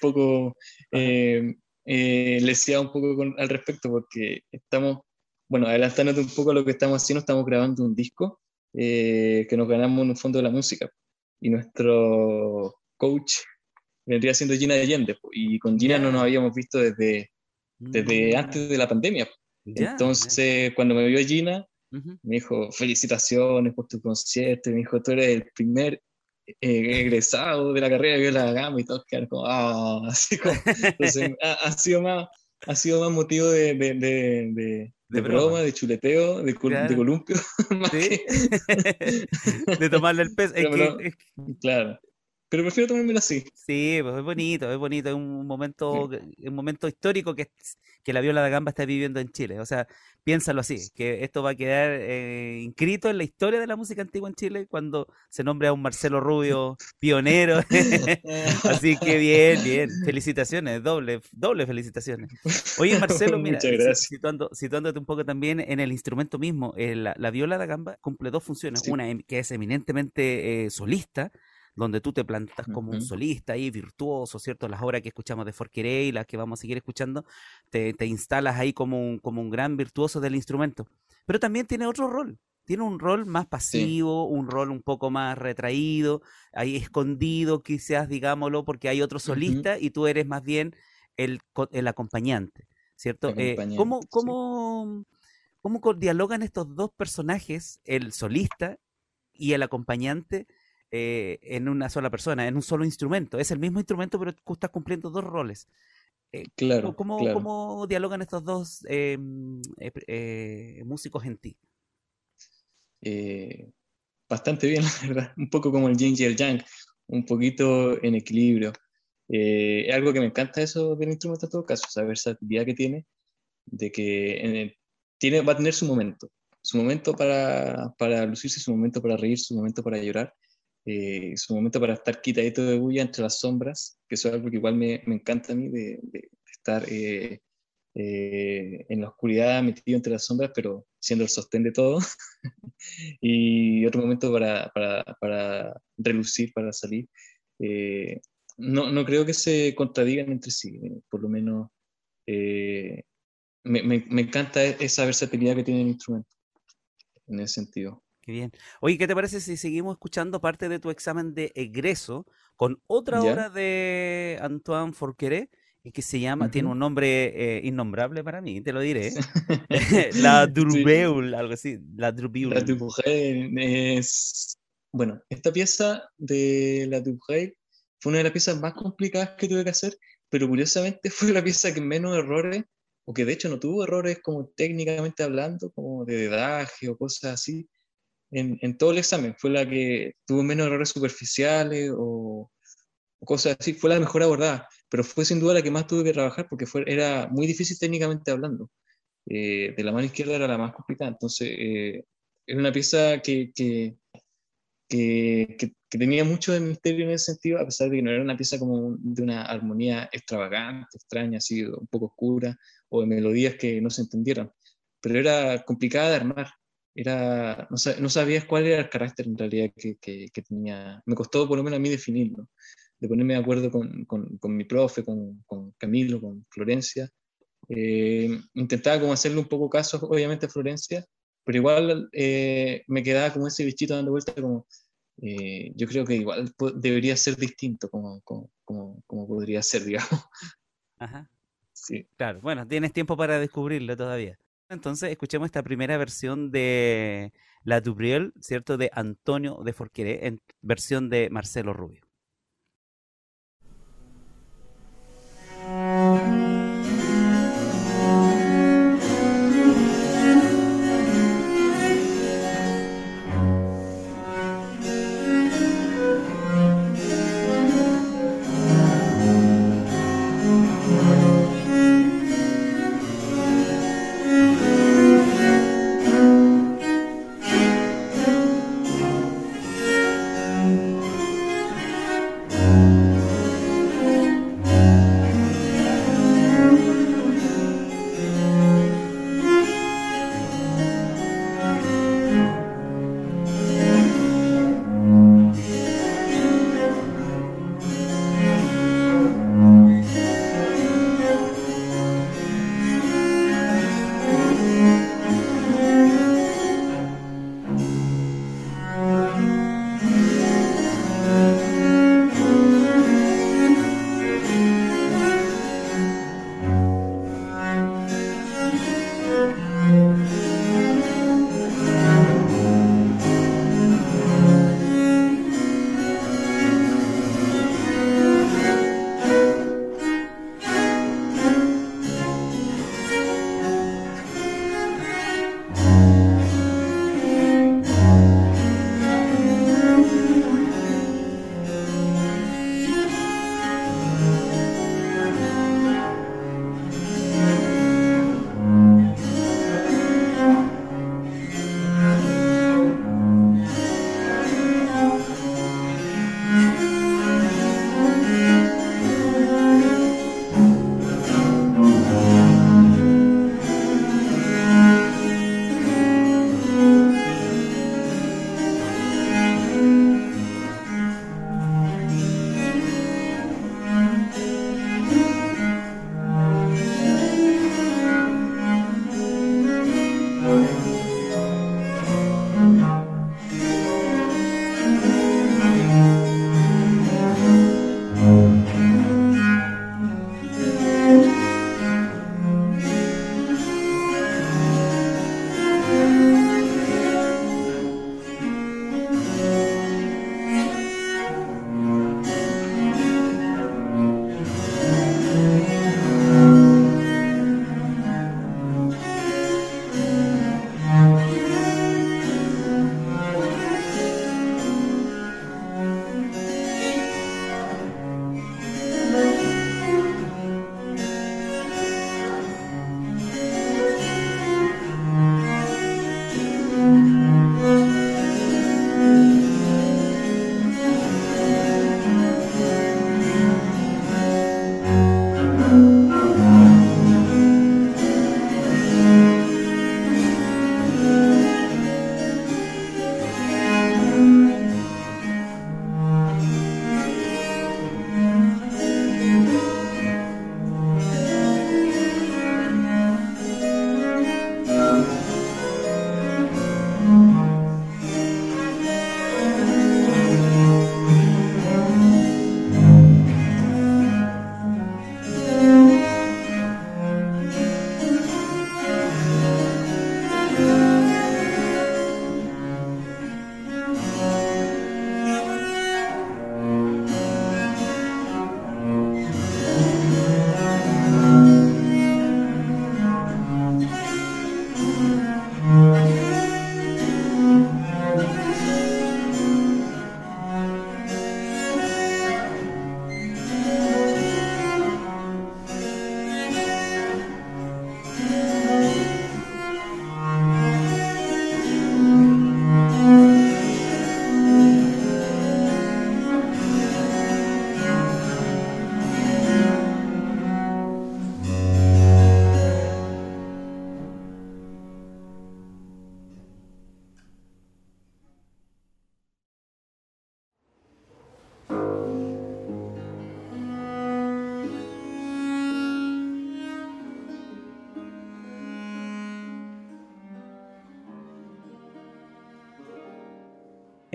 poco eh, eh, un poco al respecto porque estamos, bueno, adelantándote un poco lo que estamos haciendo, estamos grabando un disco que nos ganamos en un fondo de la música y nuestro coach vendría siendo Gina Allende y con Gina no nos habíamos visto desde desde mm. antes de la pandemia. Entonces, cuando me vio Gina, me dijo, felicitaciones por tu concierto, y me dijo, tú eres el primer eh, egresado de la carrera de la gama y todo, que como, ah, así como, entonces, ha, sido más, ha sido más motivo de, de, de, de broma, de chuleteo, de, columpio. ¿Sí? de tomarle el peso. Claro. Pero prefiero tomármelo así. Sí, pues es bonito, es bonito, es un momento, un momento histórico que, que la Viola da Gamba está viviendo en Chile. O sea, piénsalo así, que esto va a quedar eh, inscrito en la historia de la música antigua en Chile cuando se nombre a un Marcelo Rubio pionero. así que bien, bien, felicitaciones, doble, doble felicitaciones. Oye, Marcelo, mira, situando, situándote un poco también en el instrumento mismo, eh, la, la, viola da gamba cumple dos funciones, una em, que es eminentemente eh, solista, donde tú te plantas como un solista ahí, virtuoso, ¿cierto? Las obras que escuchamos de Forqueré y las que vamos a seguir escuchando, te, instalas ahí como un, como un gran virtuoso del instrumento. Pero también tiene otro rol, tiene un rol más pasivo, un rol un poco más retraído, ahí escondido quizás, digámoslo, porque hay otro solista y tú eres más bien el, el acompañante, ¿cierto? Eh, ¿cómo, cómo, ¿Cómo dialogan estos dos personajes, el solista y el acompañante? Eh, en una sola persona, en un solo instrumento. Es el mismo instrumento, pero tú estás cumpliendo dos roles. Eh, claro, ¿cómo, ¿cómo, dialogan estos dos em, eh, músicos en ti? bastante bien, la verdad. Un poco como el yin y el yang, un poquito en equilibrio. es algo que me encanta eso del instrumento en todo caso, esa versatilidad que tiene, de que tiene, va a tener su momento, su momento para, para lucirse, su momento para reír, su momento para llorar, eh, su momento para estar quitadito de bulla entre las sombras, que eso es algo que igual me, me encanta a mí, de, estar eh, eh, en la oscuridad metido entre las sombras, pero siendo el sostén de todo. y otro momento para, para, para relucir, para salir. no, no, creo que se contradigan entre sí, por lo menos me, me, me encanta esa versatilidad que tiene el instrumento en ese sentido. Qué bien. Oye, ¿qué te parece si seguimos escuchando parte de tu examen de egreso con otra obra de Antoine Forqueré? y que se llama, tiene un nombre eh, innombrable para mí, te lo diré. la Drubeul, algo así. La Drubeul. La Drubeul es. Bueno, esta pieza de la Drubeul fue una de las piezas más complicadas que tuve que hacer, pero curiosamente fue la pieza que menos errores, o que de hecho no tuvo errores como técnicamente hablando, como de dedaje o cosas así, en, todo el examen. Fue la que tuvo menos errores superficiales o, cosas así. Fue la mejor abordada, pero fue sin duda la que más tuve que trabajar porque fue, era muy difícil técnicamente hablando. Eh, de la mano izquierda era la más complicada. Entonces, eh, era una pieza que, que, que, tenía mucho de misterio en ese sentido, a pesar de que no era una pieza como de una armonía extravagante, extraña, así, un poco oscura, o de melodías que no se entendieran. Pero era complicada de armar era, no, sabías cuál era el carácter en realidad que, que, tenía. Me costó por lo menos a mí definirlo, de ponerme de acuerdo con, con, con mi profe, con, con, Camilo, con Florencia. Eh, intentaba como hacerle un poco caso, obviamente, a Florencia, pero igual eh, me quedaba como ese bichito dando vuelta como, eh, yo creo que igual debería ser distinto como, como, como, podría ser, digamos. Ajá. Sí. Claro, bueno, tienes tiempo para descubrirlo todavía. Entonces, escuchemos esta primera versión de La Dubriel, ¿cierto? De Antonio de Forqueré, en versión de Marcelo Rubio.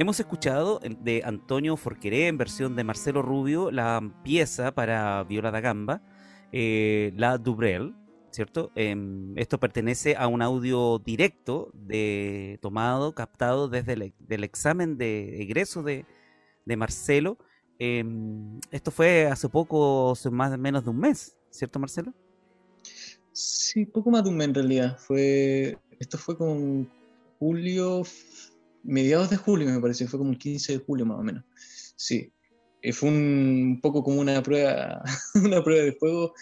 Hemos escuchado de Antonio Forqueré en versión de Marcelo Rubio la pieza para viola da gamba, eh, La Dubrel, ¿cierto? Em, esto pertenece a un audio directo de, tomado, captado desde el, examen de egreso de, Marcelo. Em, esto fue hace poco, hace más menos de un mes, ¿cierto, Marcelo? Sí, poco más de un mes en realidad. Fue, esto fue con julio, mediados de julio me parece, fue como el 15 de julio más o menos. Sí, eh, fue un, poco como una prueba, una prueba de fuego,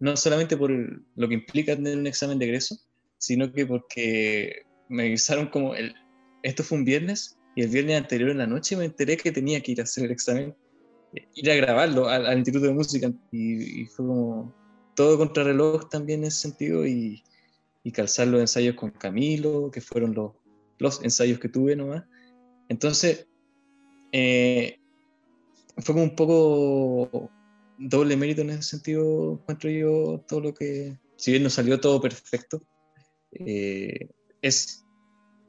no solamente por lo que implica tener un examen de egreso, sino que porque me avisaron como, el, esto fue un viernes, y el viernes anterior en la noche me enteré que tenía que ir a hacer el examen, eh, ir a grabarlo al, Instituto de Música, y, fue como todo contrarreloj también en ese sentido, y, y calzar los ensayos con Camilo, que fueron los los ensayos que tuve nomás. Entonces, eh, fue como un poco doble mérito en ese sentido, encuentro yo todo lo que, si bien no salió todo perfecto, eh, es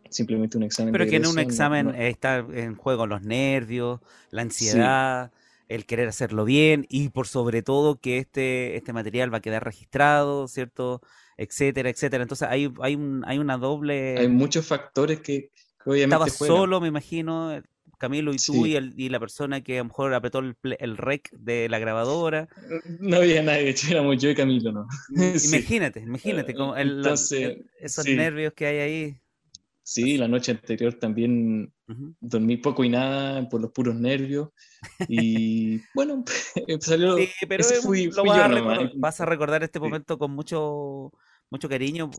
simplemente un examen. Pero que en un examen está en juego los nervios, la ansiedad, el querer hacerlo bien y por sobre todo que este, este material va a quedar registrado, ¿cierto? Etcétera, etcétera. Entonces hay, hay, un, hay una doble... Hay muchos factores que, obviamente... Estaba solo, me imagino, Camilo y tú y, el, y, la persona que a lo mejor apretó el, el, rec de la grabadora. No había nadie, éramos yo y Camilo, ¿no? Imagínate, imagínate, como esos nervios que hay ahí. Sí, la noche anterior también dormí poco y nada por los puros nervios. Y bueno, salió. Sí, pero fui, lo vas, a vas, a recordar este momento con mucho mucho cariño,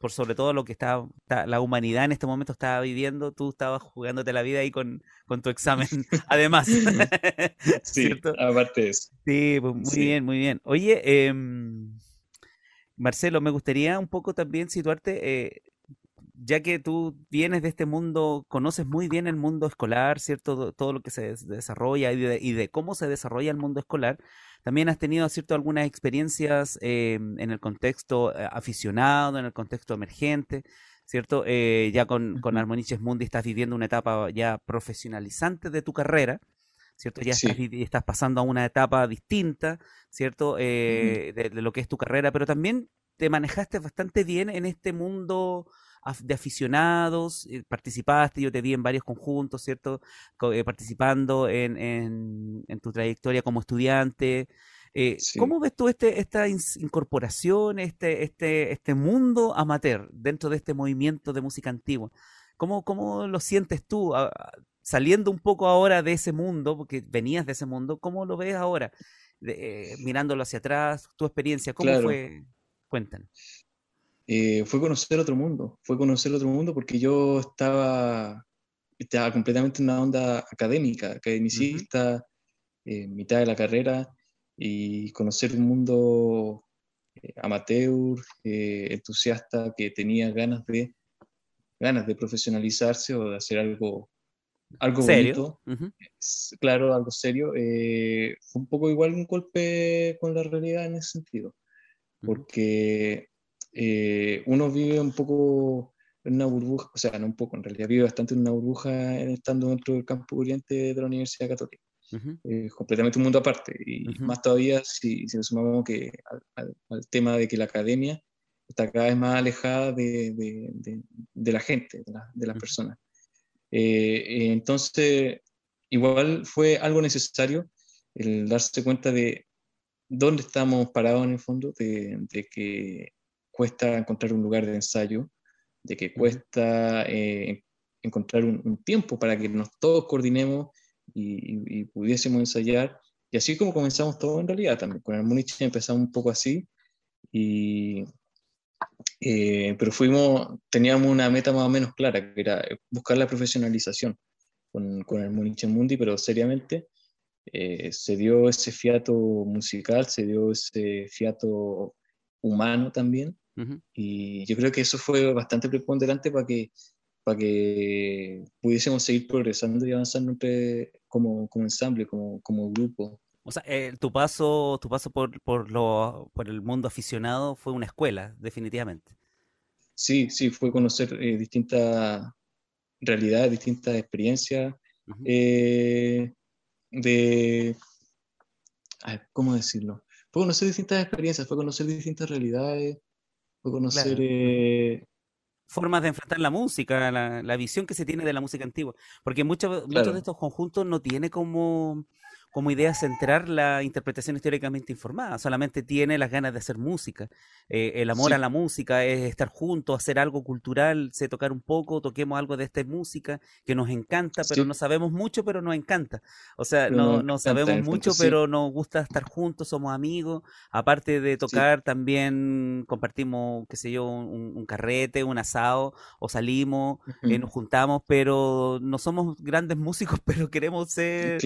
por sobre todo lo que está, la humanidad en este momento estaba viviendo, tú estabas jugándote la vida ahí con, con tu examen, además. sí, aparte de eso. Sí, pues, muy bien, muy bien. Oye, em, Marcelo, me gustaría un poco también situarte, eh, ya que tú vienes de este mundo, conoces muy bien el mundo escolar, ¿cierto? Todo lo que se desarrolla y de, y de cómo se desarrolla el mundo escolar. También has tenido, ¿cierto?, algunas experiencias eh, en el contexto eh, aficionado, en el contexto emergente, ¿cierto? Eh, ya con, con Armoniches Mundi estás viviendo una etapa ya profesionalizante de tu carrera, ¿cierto? Ya estás, pasando a una etapa distinta, ¿cierto? de, lo que es tu carrera, pero también te manejaste bastante bien en este mundo de aficionados, eh, participaste, yo te vi en varios conjuntos, ¿cierto? Eh, participando en, en, tu trayectoria como estudiante. Eh, ¿Cómo ves tú este, esta incorporación, este, este, este mundo amateur dentro de este movimiento de música antigua? ¿Cómo, cómo lo sientes tú? saliendo un poco ahora de ese mundo, porque venías de ese mundo, ¿cómo lo ves ahora? mirándolo hacia atrás, tu experiencia, ¿cómo fue? Cuéntanos. Eh, fue conocer otro mundo, fue conocer otro mundo porque yo estaba, estaba completamente en una onda académica, academicista, en mitad de la carrera, y conocer un mundo eh, amateur, eh, entusiasta, que tenía ganas de, ganas de profesionalizarse o de hacer algo, algo ¿Serio? bonito, claro, algo serio, fue un poco igual un golpe con la realidad en ese sentido, porque eh, uno vive un poco en una burbuja, o sea, no un poco, en realidad vive bastante en una burbuja estando dentro del campo oriente de la Universidad Católica. completamente un mundo aparte. Y más todavía si, si nos sumamos que al, tema de que la academia está cada vez más alejada de, de, de, la gente, de, las personas. Eh, entonces, igual fue algo necesario el darse cuenta de dónde estamos parados en el fondo, de, que cuesta encontrar un lugar de ensayo, de que cuesta eh, encontrar un, tiempo para que nos todos coordinemos y, pudiésemos ensayar. Y así como comenzamos todo en realidad también. Con Armonich empezamos un poco así, y, eh, pero fuimos, teníamos una meta más o menos clara, que era buscar la profesionalización con, con Armonich Mundi, pero seriamente. Eh, se dio ese fiato musical, se dio ese fiato humano también, y yo creo que eso fue bastante preponderante para que, para que pudiésemos seguir progresando y avanzando como, como ensamble, como, como grupo. O sea, eh, tu paso, tu paso por, por, lo, por el mundo aficionado fue una escuela, definitivamente. Sí, sí, fue conocer eh, distintas, realidades, distintas experiencias, eh, de, ¿cómo decirlo? Fue conocer distintas experiencias, fue conocer distintas realidades, conocer... Eh, Formas de enfrentar la música, la, visión que se tiene de la música antigua. Porque muchos, muchos de estos conjuntos no tiene como como idea centrar la interpretación históricamente informada, solamente tiene las ganas de hacer música. Eh, el amor a la música es estar juntos, hacer algo cultural, sé tocar un poco, toquemos algo de esta música que nos encanta, pero no sabemos mucho, pero nos encanta. O sea, no, no, sabemos mucho, pero nos gusta estar juntos, somos amigos. Aparte de tocar, también compartimos, qué sé yo, un, carrete, un asado, o salimos, eh, nos juntamos, pero no somos grandes músicos, pero queremos ser,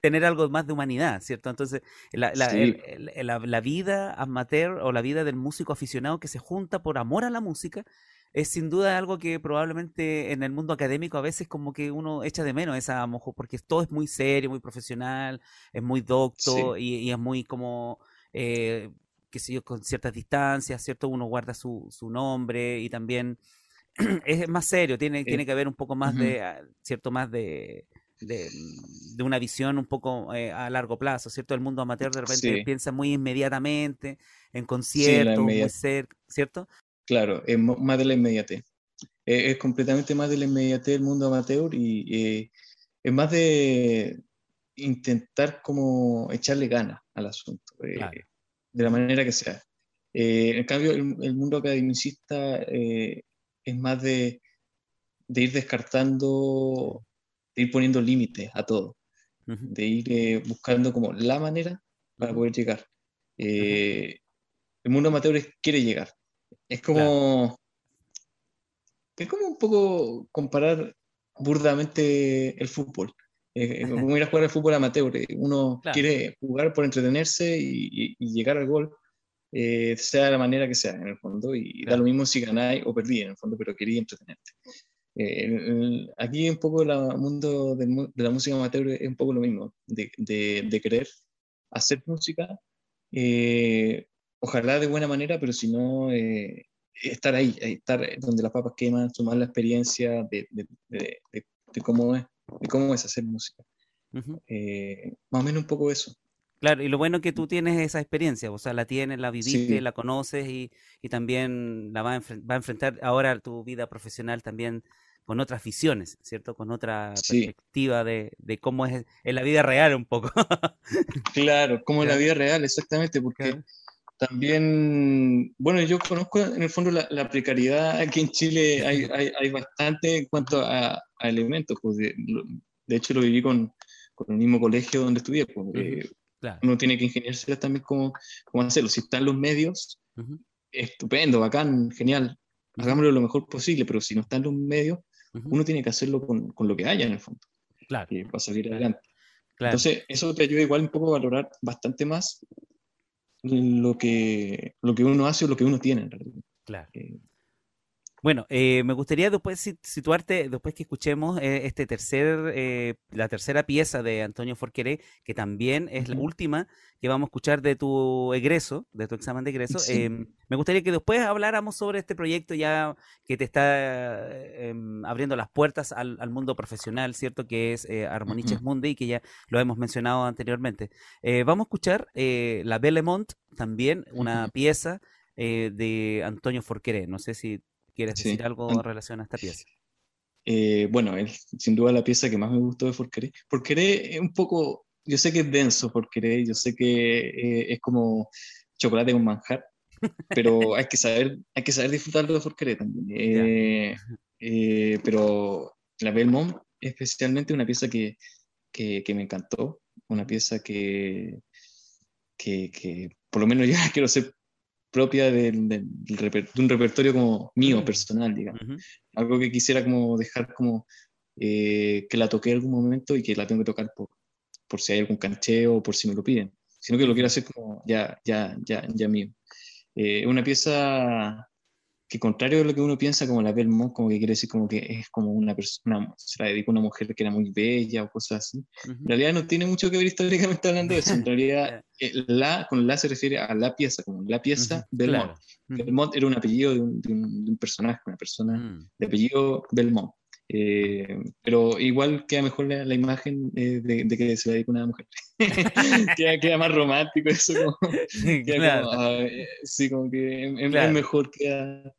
tener algo más de humanidad, ¿cierto? Entonces, la, la, vida amateur o la vida del músico aficionado que se junta por amor a la música es sin duda algo que probablemente en el mundo académico a veces como que uno echa de menos esa mojo, porque todo es muy serio, muy profesional, es muy docto y, es muy como... Eh, que sé yo, con ciertas distancias, ¿cierto? Uno guarda su, su nombre y también es más serio, tiene, tiene que haber un poco más de, ah, cierto, más de, de, una visión un poco eh, a largo plazo, ¿cierto? El mundo amateur de repente piensa muy inmediatamente, en conciertos, muy cerca, ¿cierto? Claro, es más de la inmediatez. Es, completamente más de la inmediatez el mundo amateur y eh, es más de intentar como echarle ganas al asunto, eh, de la manera que sea. en cambio, el, mundo academicista es más de, de ir descartando de ir poniendo límites a todo, de ir eh, buscando como la manera para poder llegar. Eh, el mundo amateur quiere llegar. Es como, es como un poco comparar burdamente el fútbol. Eh, como ir a jugar al fútbol amateur. Uno quiere jugar por entretenerse y, llegar al gol, sea de la manera que sea, en el fondo, y da lo mismo si ganáis o perdí, en el fondo, pero quería entretenerte. Eh, aquí un poco el mundo de, la música amateur es un poco lo mismo, de, de, querer hacer música, eh, ojalá de buena manera, pero si no, eh, estar ahí, estar donde las papas queman, sumar la experiencia de, cómo, es, de cómo es hacer música. más o menos un poco eso. Claro, y lo bueno es que tú tienes esa experiencia, o sea, la tienes, la viviste, la conoces y, y también la va a, va a, enfrentar ahora tu vida profesional también con otras visiones, ¿cierto? Con otra perspectiva de, de, cómo es en la vida real un poco. claro, como en la vida real, exactamente, porque también, bueno, yo conozco en el fondo la, precariedad aquí en Chile, hay, hay, hay, bastante en cuanto a, elementos, pues de, hecho lo viví con, con, el mismo colegio donde estudié, pues, eh, uno tiene que ingeniarse también cómo, cómo hacerlo, si están los medios, estupendo, bacán, genial, hagámoslo lo mejor posible, pero si no están los medios, uno tiene que hacerlo con, con, lo que haya en el fondo. Claro. para salir adelante. Entonces, eso te ayuda igual un poco a valorar bastante más lo que, lo que uno hace o lo que uno tiene en realidad. Claro. Eh, bueno, eh, me gustaría después situarte, después que escuchemos eh, este tercer, eh, la tercera pieza de Antonio Forqueré, que también es la última que vamos a escuchar de tu egreso, de tu examen de egreso. Em, me gustaría que después habláramos sobre este proyecto ya que te está em, abriendo las puertas al, mundo profesional, ¿cierto? Que es Armoniches Mundi y que ya lo hemos mencionado anteriormente. vamos a escuchar La Bellemont, también una pieza de Antonio Forqueré. No sé si ¿Quieres decir algo en relación a esta pieza? Eh, bueno, es sin duda la pieza que más me gustó de Forqueré. Forqueré es un poco, yo sé que es denso Forqueré, yo sé que eh, es como chocolate con manjar, pero hay que saber, hay que saber disfrutarlo de Forqueré también. Eh, pero la Belmont, especialmente una pieza que, que, que me encantó, una pieza que, que, que, por lo menos ya quiero ser propia de, de, un repertorio como mío, personal, digamos. Algo que quisiera como dejar como eh, que la toque en algún momento y que la tengo que tocar por, por si hay algún cancheo o por si me lo piden, sino que lo quiero hacer como ya, ya, ya, ya mío. Es eh, una pieza que contrario a lo que uno piensa como la Belmont, como que quiere decir como que es como una persona, se la dedica a una mujer que era muy bella o cosas así. En realidad no tiene mucho que ver históricamente hablando de eso. En realidad, eh, la, con la se refiere a la pieza, como la pieza Belmont. Belmont era un apellido de un, de un, personaje, una persona mm. de apellido Belmont. Eh, pero igual queda mejor la, imagen eh, de, que se la dedica una mujer. queda, queda, más romántico eso. Como, claro. Ah, sí, como que es, mejor, queda,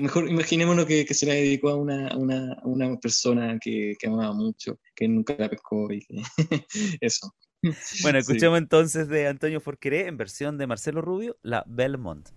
mejor imaginémonos que, que, se la dedicó a una, una, una persona que, que, amaba mucho, que nunca la pescó y que, eso. Bueno, escuchemos entonces de Antonio Forqueré en versión de Marcelo Rubio, la Belmont.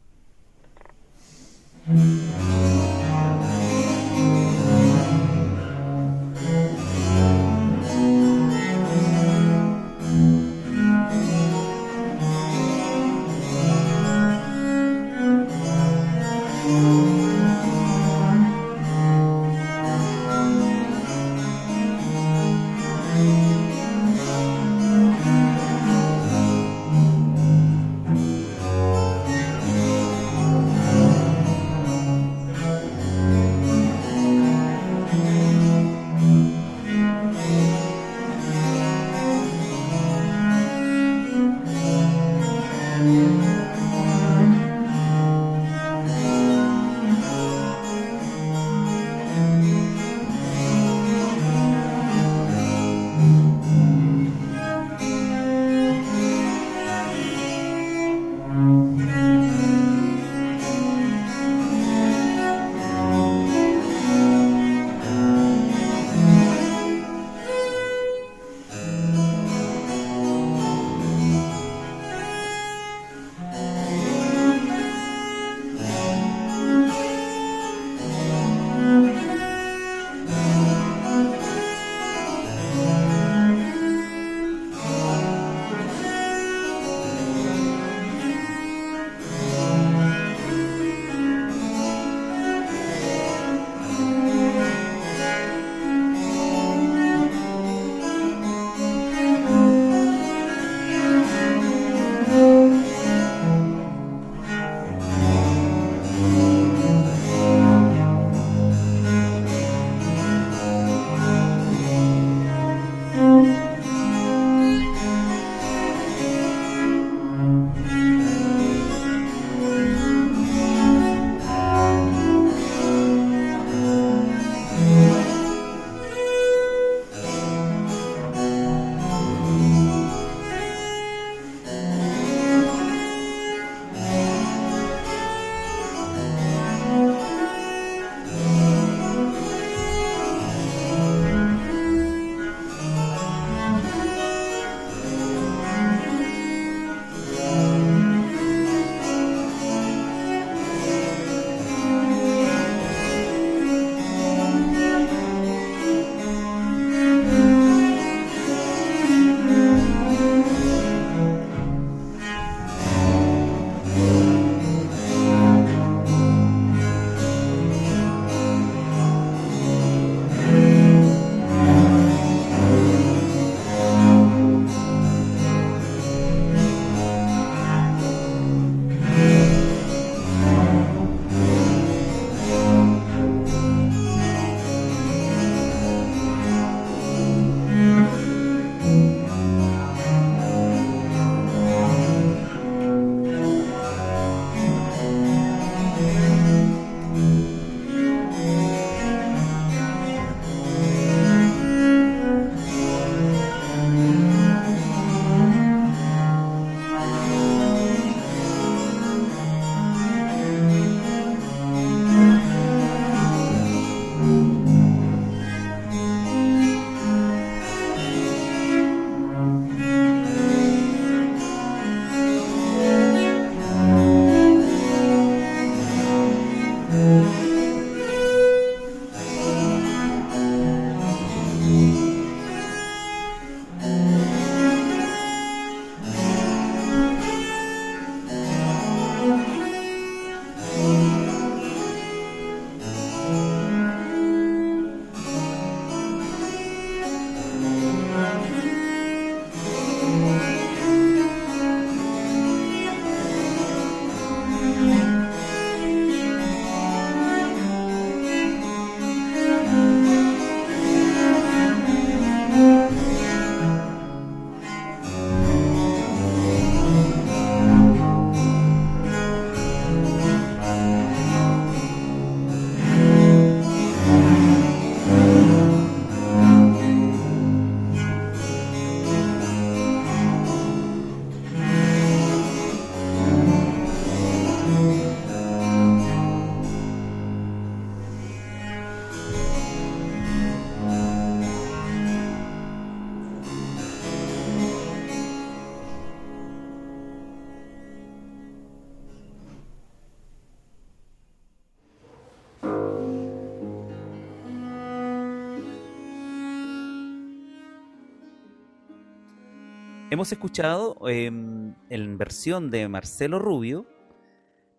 Hemos escuchado em, en versión de Marcelo Rubio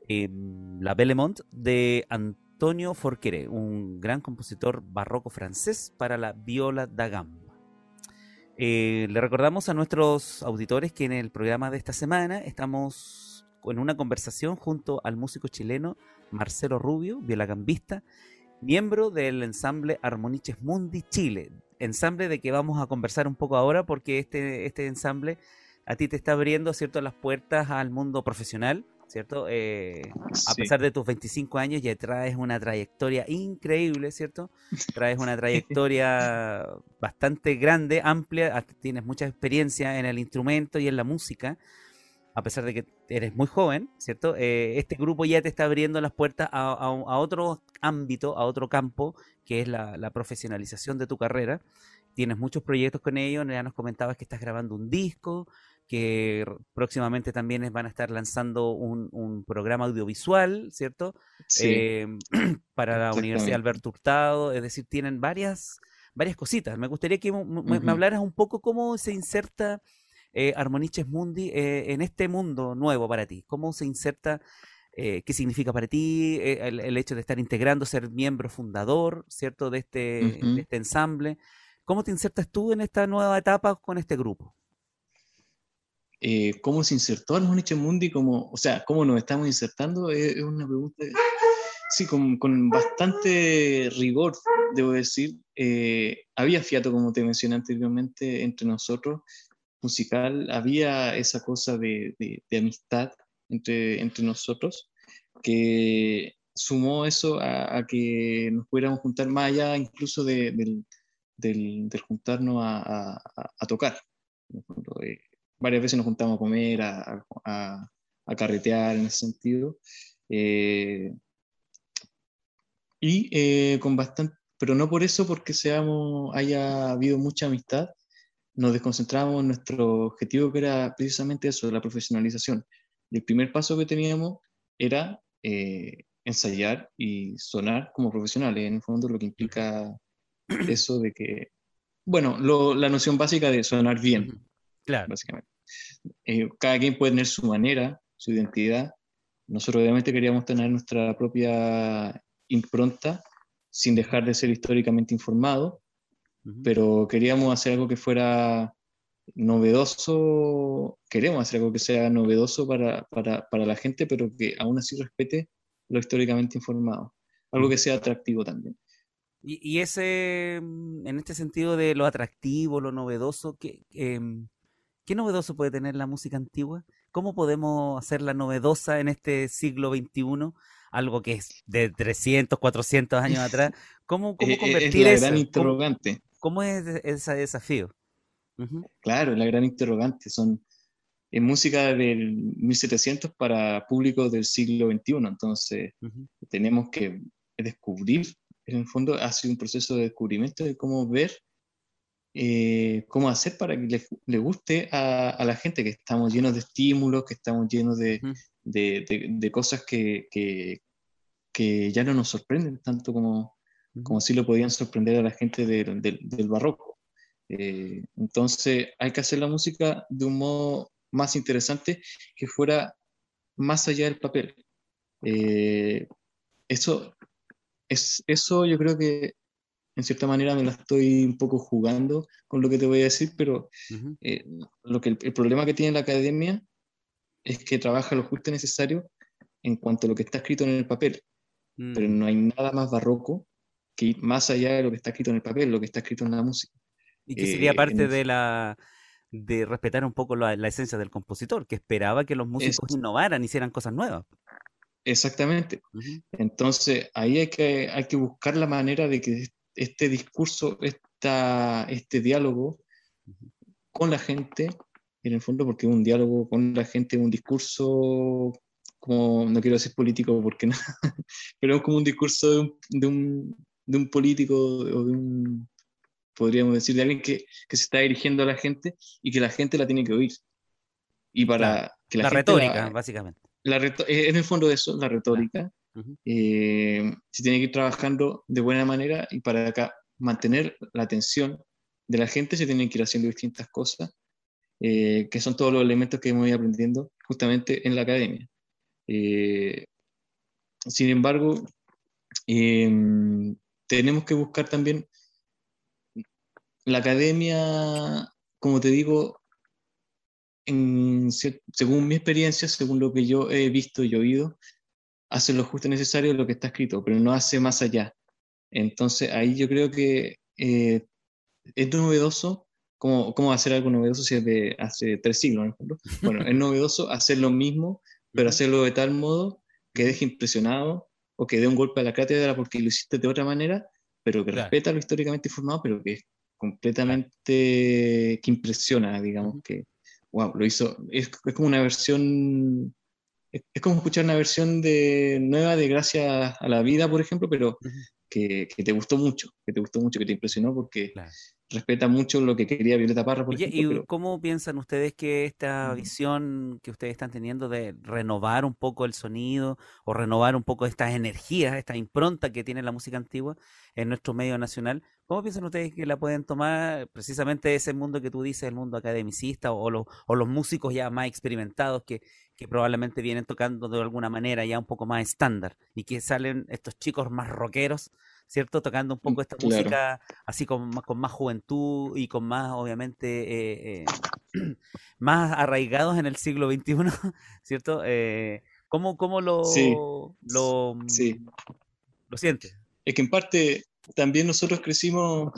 em, La Bellemont de Antonio Forqueré, un gran compositor barroco francés para la viola da gamba. Eh, le recordamos a nuestros auditores que en el programa de esta semana estamos en una conversación junto al músico chileno Marcelo Rubio, violagambista, miembro del ensamble Armoniches Mundi Chile, ensamble de que vamos a conversar un poco ahora porque este, este ensamble a ti te está abriendo cierto las puertas al mundo profesional ¿cierto? Eh, a pesar de tus 25 años ya traes una trayectoria increíble, ¿cierto? Traes una trayectoria bastante grande, amplia, tienes mucha experiencia en el instrumento y en la música, a pesar de que eres muy joven, ¿cierto? Eh, este grupo ya te está abriendo las puertas a, otro ámbito, a otro campo, que es la, la profesionalización de tu carrera. Tienes muchos proyectos con ellos, ya nos comentabas que estás grabando un disco, que próximamente también van a estar lanzando un, programa audiovisual, ¿cierto? Em, para la Universidad Alberto Hurtado, es decir, tienen varias, varias cositas. Me gustaría que me, hablaras un poco cómo se inserta eh, Armoniches Mundi eh, en este mundo nuevo para ti, cómo se inserta... Eh, qué significa para ti el, hecho de estar integrando, ser miembro fundador, ¿cierto?, de este, de este ensamble. ¿Cómo te insertas tú en esta nueva etapa con este grupo? Eh, cómo se insertó Armoniche Mundi, como, o sea, cómo nos estamos insertando, es, una pregunta, sí, con, con, bastante rigor, debo decir. Eh, había fiato, como te mencioné anteriormente, entre nosotros, musical, había esa cosa de, de, amistad entre, entre nosotros, que sumó eso a, que nos pudiéramos juntar más allá incluso de, del, del, juntarnos a, a, tocar. Eh, varias veces nos juntamos a comer, a, a, carretear en ese sentido. Eh, y eh, con bastante, pero no por eso, porque seamos, haya habido mucha amistad, nos desconcentramos en nuestro objetivo que era precisamente eso, la profesionalización. Y el primer paso que teníamos era eh, ensayar y sonar como profesionales, en el fondo lo que implica eso de que, bueno, la noción básica de sonar bien, Claro. Básicamente. Eh, cada quien puede tener su manera, su identidad. Nosotros obviamente queríamos tener nuestra propia impronta sin dejar de ser históricamente informado, pero queríamos hacer algo que fuera novedoso, queremos hacer algo que sea novedoso para, para, para la gente, pero que aún así respete lo históricamente informado, algo que sea atractivo también. Y, y, ese, mm, en este sentido de lo atractivo, lo novedoso, que, em, ¿Qué novedoso puede tener la música antigua? ¿Cómo podemos hacerla novedosa en este siglo XXI? Algo que es de 300, 400 años atrás. ¿Cómo, cómo convertir eh, es la gran interrogante. ¿Cómo, es ese desafío? Claro, la gran interrogante. Son en música del 1700 para público del siglo XXI. Entonces, tenemos que descubrir, en el fondo, ha sido un proceso de descubrimiento de cómo ver eh, cómo hacer para que le, guste a, la gente, que estamos llenos de estímulos, que estamos llenos de, de, cosas que, que, que, ya no nos sorprenden tanto como, como si lo podían sorprender a la gente del barroco. Eh, entonces hay que hacer la música de un modo más interesante que fuera más allá del papel. Eh, eso, es, eso yo creo que en cierta manera me la estoy un poco jugando con lo que te voy a decir, pero eh, lo que el, problema que tiene la academia es que trabaja lo justo necesario en cuanto a lo que está escrito en el papel, pero mm. no hay nada más barroco que ir más allá de lo que está escrito en el papel, lo que está escrito en la música. Y que sería eh, parte de la de respetar un poco la, esencia del compositor, que esperaba que los músicos innovaran, hicieran cosas nuevas. Exactamente. Entonces, ahí hay que, hay que buscar la manera de que este discurso, esta, este diálogo con la gente, en el fondo, porque un diálogo con la gente, un discurso, como no quiero decir político porque no, pero es como un discurso de un, de un, de un político o de un, podríamos decir, de alguien que, que, se está dirigiendo a la gente y que la gente la tiene que oír. Y para que la, la retórica, básicamente. La eh, en el fondo de eso, la retórica. Eh, se tiene que ir trabajando de buena manera y para acá mantener la atención de la gente se tienen que ir haciendo distintas cosas eh, que son todos los elementos que hemos ido aprendiendo justamente en la academia. Eh, sin embargo, em, tenemos que buscar también la academia, como te digo, según mi experiencia, según lo que yo he visto y oído, hace lo justo necesario lo que está escrito, pero no hace más allá. Entonces ahí yo creo que eh, es novedoso, ¿cómo, ¿cómo hacer algo novedoso si es de hace tres siglos? Bueno, es novedoso hacer lo mismo, pero hacerlo de tal modo que deje impresionado o que dé un golpe a la cátedra porque lo hiciste de otra manera, pero que respeta lo históricamente informado, pero que es completamente, que impresiona, digamos, que, wow, lo hizo, es, es como una versión es, como escuchar una versión de, nueva de Gracias a la Vida, por ejemplo, pero que, te gustó mucho, que te gustó mucho, que te impresionó porque respeta mucho lo que quería Violeta Parra, por ejemplo. ¿Y cómo piensan ustedes que esta visión que ustedes están teniendo de renovar un poco el sonido o renovar un poco estas energías, esta impronta que tiene la música antigua en nuestro medio nacional, ¿cómo piensan ustedes que la pueden tomar precisamente ese mundo que tú dices, el mundo academicista o, o los músicos ya más experimentados que, que probablemente vienen tocando de alguna manera ya un poco más estándar y que salen estos chicos más rockeros ¿cierto? Tocando un poco esta música así con, con más juventud y con más, obviamente, eh, eh, más arraigados en el siglo XXI, ¿cierto? Eh, ¿cómo, ¿cómo, lo, lo, mm, lo sientes? Es que en parte también nosotros crecimos,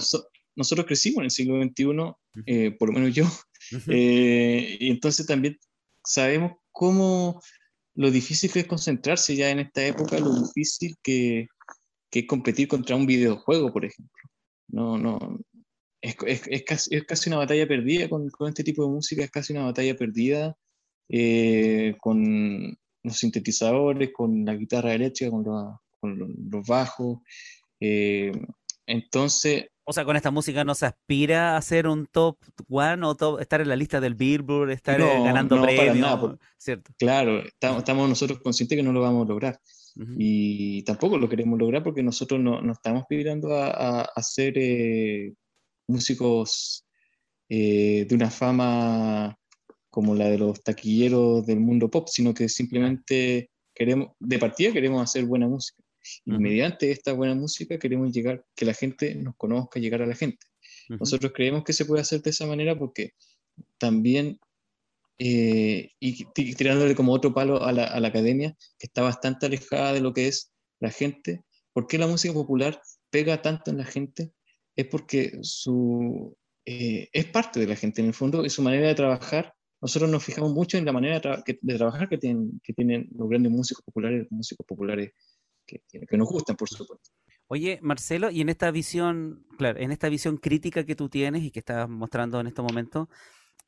nosotros crecimos en el siglo XXI, eh, por lo menos yo, y entonces también sabemos cómo lo difícil que es concentrarse ya en esta época, lo difícil que, que competir contra un videojuego, por ejemplo. No, no, es, es, es, casi, es casi, una batalla perdida con, con, este tipo de música, es casi una batalla perdida eh, con los sintetizadores, con la guitarra eléctrica, con, con los bajos. Eh, entonces... O sea, con esta música no se aspira a ser un top one o top, estar en la lista del Billboard, estar eh, ganando no, premios, ¿cierto? Claro, estamos, estamos nosotros conscientes que no lo vamos a lograr. Y tampoco lo queremos lograr porque nosotros no, no estamos pidiendo a, a, ser eh, músicos eh, de una fama como la de los taquilleros del mundo pop, sino que simplemente queremos, de partida queremos hacer buena música. Y mediante esta buena música queremos llegar, que la gente nos conozca, llegar a la gente. Nosotros creemos que se puede hacer de esa manera porque también eh, y tirándole como otro palo a la, a la, academia, que está bastante alejada de lo que es la gente. ¿Por qué la música popular pega tanto en la gente? Es porque su, eh, es parte de la gente, en el fondo, es su manera de trabajar. Nosotros nos fijamos mucho en la manera de, de trabajar que tienen, que tienen los grandes músicos populares, músicos populares que, que nos gustan, por supuesto. Oye, Marcelo, y en esta visión, claro, en esta visión crítica que tú tienes y que estás mostrando en este momento,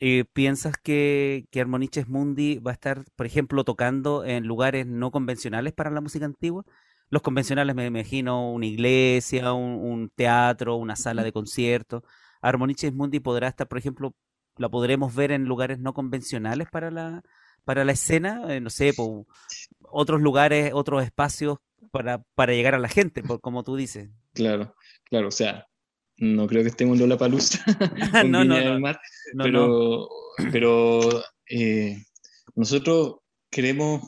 eh, ¿piensas que, que Armoniches Mundi va a estar, por ejemplo, tocando en lugares no convencionales para la música antigua? Los convencionales me imagino una iglesia, un, teatro, una sala de conciertos. Armoniches Mundi podrá estar, por ejemplo, la podremos ver en lugares no convencionales para la, para la escena, eh, no sé, otros lugares, otros espacios para, para llegar a la gente, por, como tú dices. Claro, claro, o sea, no creo que estemos en Lollapalooza no, no, no, Mar, pero, pero eh, nosotros queremos,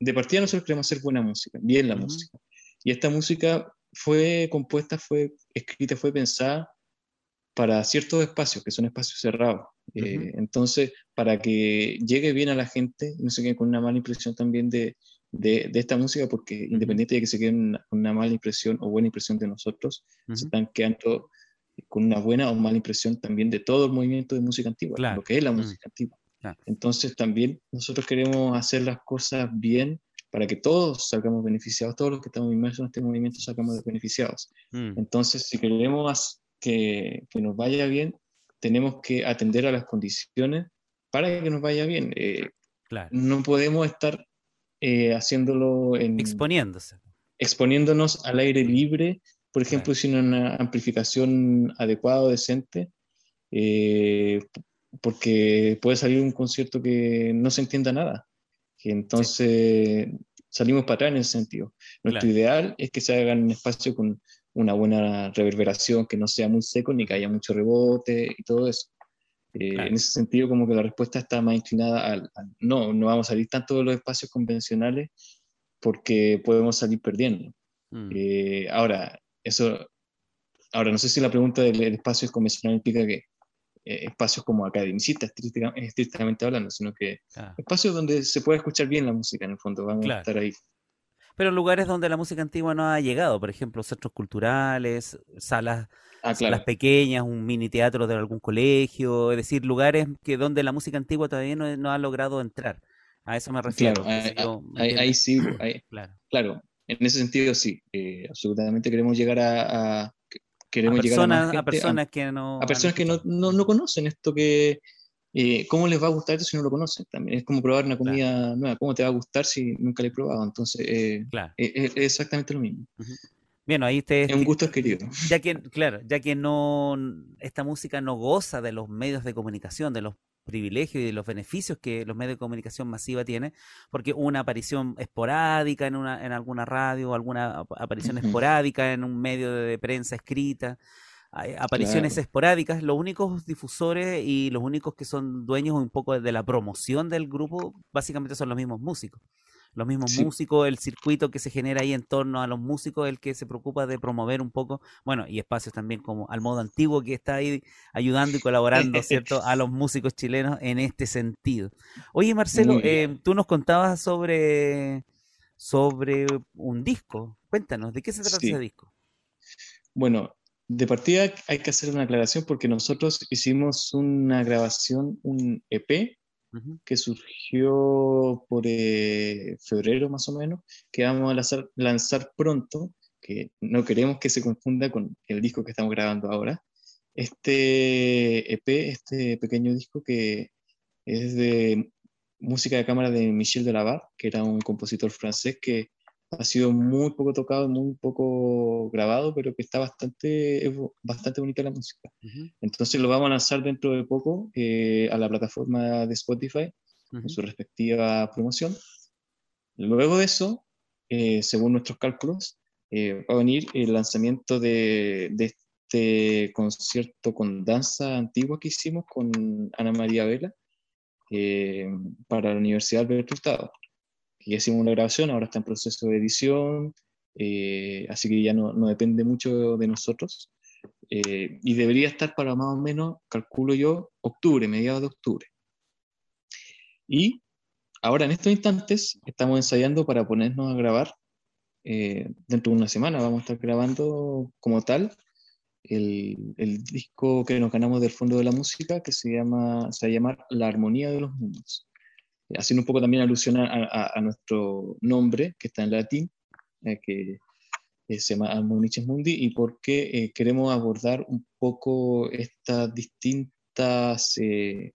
de partida nosotros queremos hacer buena música, bien la música. Y esta música fue compuesta, fue escrita, fue pensada para ciertos espacios, que son espacios cerrados. Eh, entonces, para que llegue bien a la gente, no se quede con una mala impresión también de, de, de esta música, porque independiente de que se queden con una, mala impresión o buena impresión de nosotros, se están quedando con una buena o mala impresión también de todo el movimiento de música antigua, lo que es la mm. música antigua. Entonces también nosotros queremos hacer las cosas bien para que todos salgamos beneficiados, todos los que estamos inmersos en este movimiento salgamos beneficiados. Mm. Entonces, si queremos que, que, nos vaya bien, tenemos que atender a las condiciones para que nos vaya bien. Eh, no podemos estar eh, haciéndolo en... Exponiéndose. Exponiéndonos al aire libre por ejemplo, sin una amplificación adecuada o decente, eh, porque puede salir un concierto que no se entienda nada. Que entonces salimos para atrás en ese sentido. Nuestro ideal es que se haga un espacio con una buena reverberación, que no sea muy seco ni que haya mucho rebote y todo eso. Eh, en ese sentido, como que la respuesta está más inclinada al, no, no vamos a salir tanto de los espacios convencionales porque podemos salir perdiendo. Mm. Eh, ahora, eso, ahora no sé si la pregunta del espacio convencional implica que eh, espacios como academicistas, estrictamente hablando, sino que espacios donde se puede escuchar bien la música, en el fondo, vamos a estar ahí. Pero lugares donde la música antigua no ha llegado, por ejemplo, centros culturales, salas Ah, las pequeñas, un mini teatro de algún colegio, es decir, lugares que donde la música antigua todavía no, ha logrado entrar. A eso me refiero. ahí, sí, claro. En ese sentido sí, eh, absolutamente queremos llegar a, queremos personas, llegar a, personas que no a personas que no, no, conocen esto que eh, cómo les va a gustar esto si no lo conocen también es como probar una comida nueva cómo te va a gustar si nunca lo he probado entonces eh, es, exactamente lo mismo. Bien, ahí te... Es un gusto adquirido. Ya que, claro, ya que no, esta música no goza de los medios de comunicación, de los privilegios y de los beneficios que los medios de comunicación masiva tienen, porque una aparición esporádica en, una, en alguna radio, alguna aparición esporádica en un medio de prensa escrita, apariciones esporádicas, los únicos difusores y los únicos que son dueños un poco de la promoción del grupo, básicamente son los mismos músicos los mismos músicos, el circuito que se genera ahí en torno a los músicos, el que se preocupa de promover un poco, bueno, y espacios también como al modo antiguo que está ahí ayudando y colaborando, ¿cierto?, a los músicos chilenos en este sentido. Oye, Marcelo, eh, tú nos contabas sobre, sobre un disco. Cuéntanos, ¿de qué se trata ese disco? Bueno, de partida hay que hacer una aclaración porque nosotros hicimos una grabación, un EP, que surgió por eh, febrero más o menos, que vamos a lanzar, pronto, que no queremos que se confunda con el disco que estamos grabando ahora. Este EP, este pequeño disco que es de música de cámara de Michel Delavar, que era un compositor francés que ha sido muy poco tocado, muy poco grabado, pero que está bastante, bastante bonita la música. Entonces lo vamos a lanzar dentro de poco eh, a la plataforma de Spotify, en su respectiva promoción. Luego de eso, eh, según nuestros cálculos, eh, va a venir el lanzamiento de, de, este concierto con danza antigua que hicimos con Ana María Vela para la Universidad Alberto Hurtado ya hicimos una grabación, ahora está en proceso de edición, eh, así que ya no, no, depende mucho de nosotros. Eh, y debería estar para más o menos, calculo yo, octubre, mediados de octubre. Y ahora en estos instantes estamos ensayando para ponernos a grabar. Eh, dentro de una semana vamos a estar grabando como tal el, el, disco que nos ganamos del Fondo de la Música, que se llama, se va a llamar La Armonía de los Mundos haciendo un poco también alusión a, nuestro nombre, que está en latín, eh, que se llama Almuniches Mundi, y porque eh, queremos abordar un poco estas distintas eh,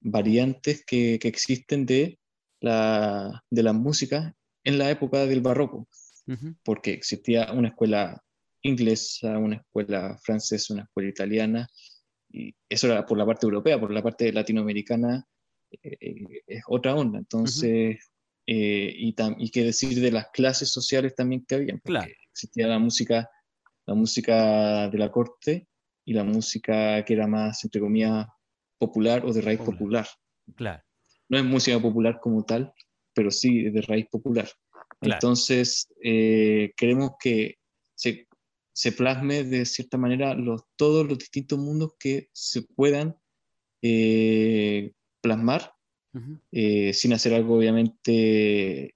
variantes que, existen de la, de la música en la época del barroco, porque existía una escuela inglesa, una escuela francesa, una escuela italiana, y eso era por la parte europea, por la parte latinoamericana eh, es otra onda. Entonces, eh, y, y qué decir de las clases sociales también que había. Claro. Existía la música, la música de la corte y la música que era más, entre comillas, popular o de raíz popular. Claro. No es música popular como tal, pero sí de raíz popular. Entonces, eh, queremos que se, se, plasme de cierta manera los, todos los distintos mundos que se puedan eh, plasmar, eh, sin hacer algo obviamente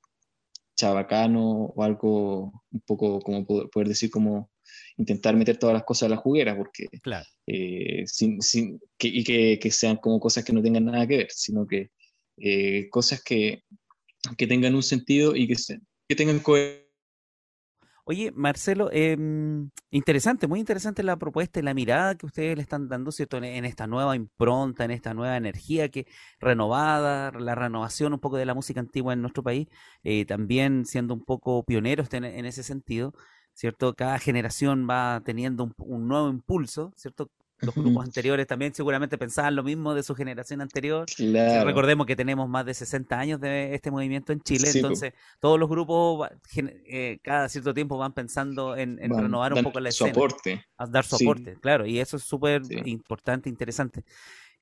chabacano o algo un poco, como poder decir, como intentar meter todas las cosas a la juguera, porque claro. Eh, sin, sin, que, y que, que, sean como cosas que no tengan nada que ver, sino que eh, cosas que, que, tengan un sentido y que, se, que tengan coherencia Oye, Marcelo, em, interesante, muy interesante la propuesta y la mirada que ustedes le están dando, ¿cierto? En, esta nueva impronta, en esta nueva energía que renovada, la renovación un poco de la música antigua en nuestro país, eh, también siendo un poco pioneros en, en, ese sentido, ¿cierto? Cada generación va teniendo un, un nuevo impulso, ¿cierto? Los grupos anteriores también seguramente pensaban lo mismo de su generación anterior. Recordemos que tenemos más de 60 años de este movimiento en Chile, entonces todos los grupos eh, cada cierto tiempo van pensando en, renovar un poco la escena. Soporte. A dar soporte, claro, y eso es súper importante, interesante.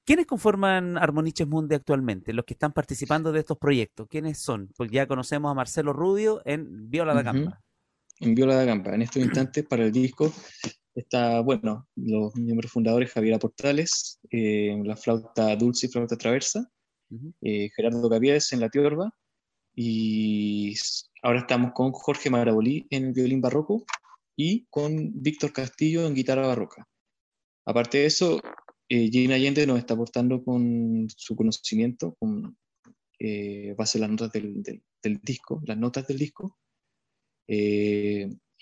¿Quiénes conforman Armoniches Mundi actualmente? Los que están participando de estos proyectos. ¿Quiénes son? Pues ya conocemos a Marcelo Rubio en Viola da Gamba. En Viola da Gamba. En estos instantes, para el disco, está, bueno, los miembros fundadores, Javier Portales, eh, la flauta dulce y flauta traversa, eh, Gerardo Gavies en la tiorba, y ahora estamos con Jorge Marabolí en el violín barroco y con Víctor Castillo en guitarra barroca. Aparte de eso, eh, Gina Allende nos está aportando con su conocimiento, con eh, base a las notas del, del, disco, las notas del disco.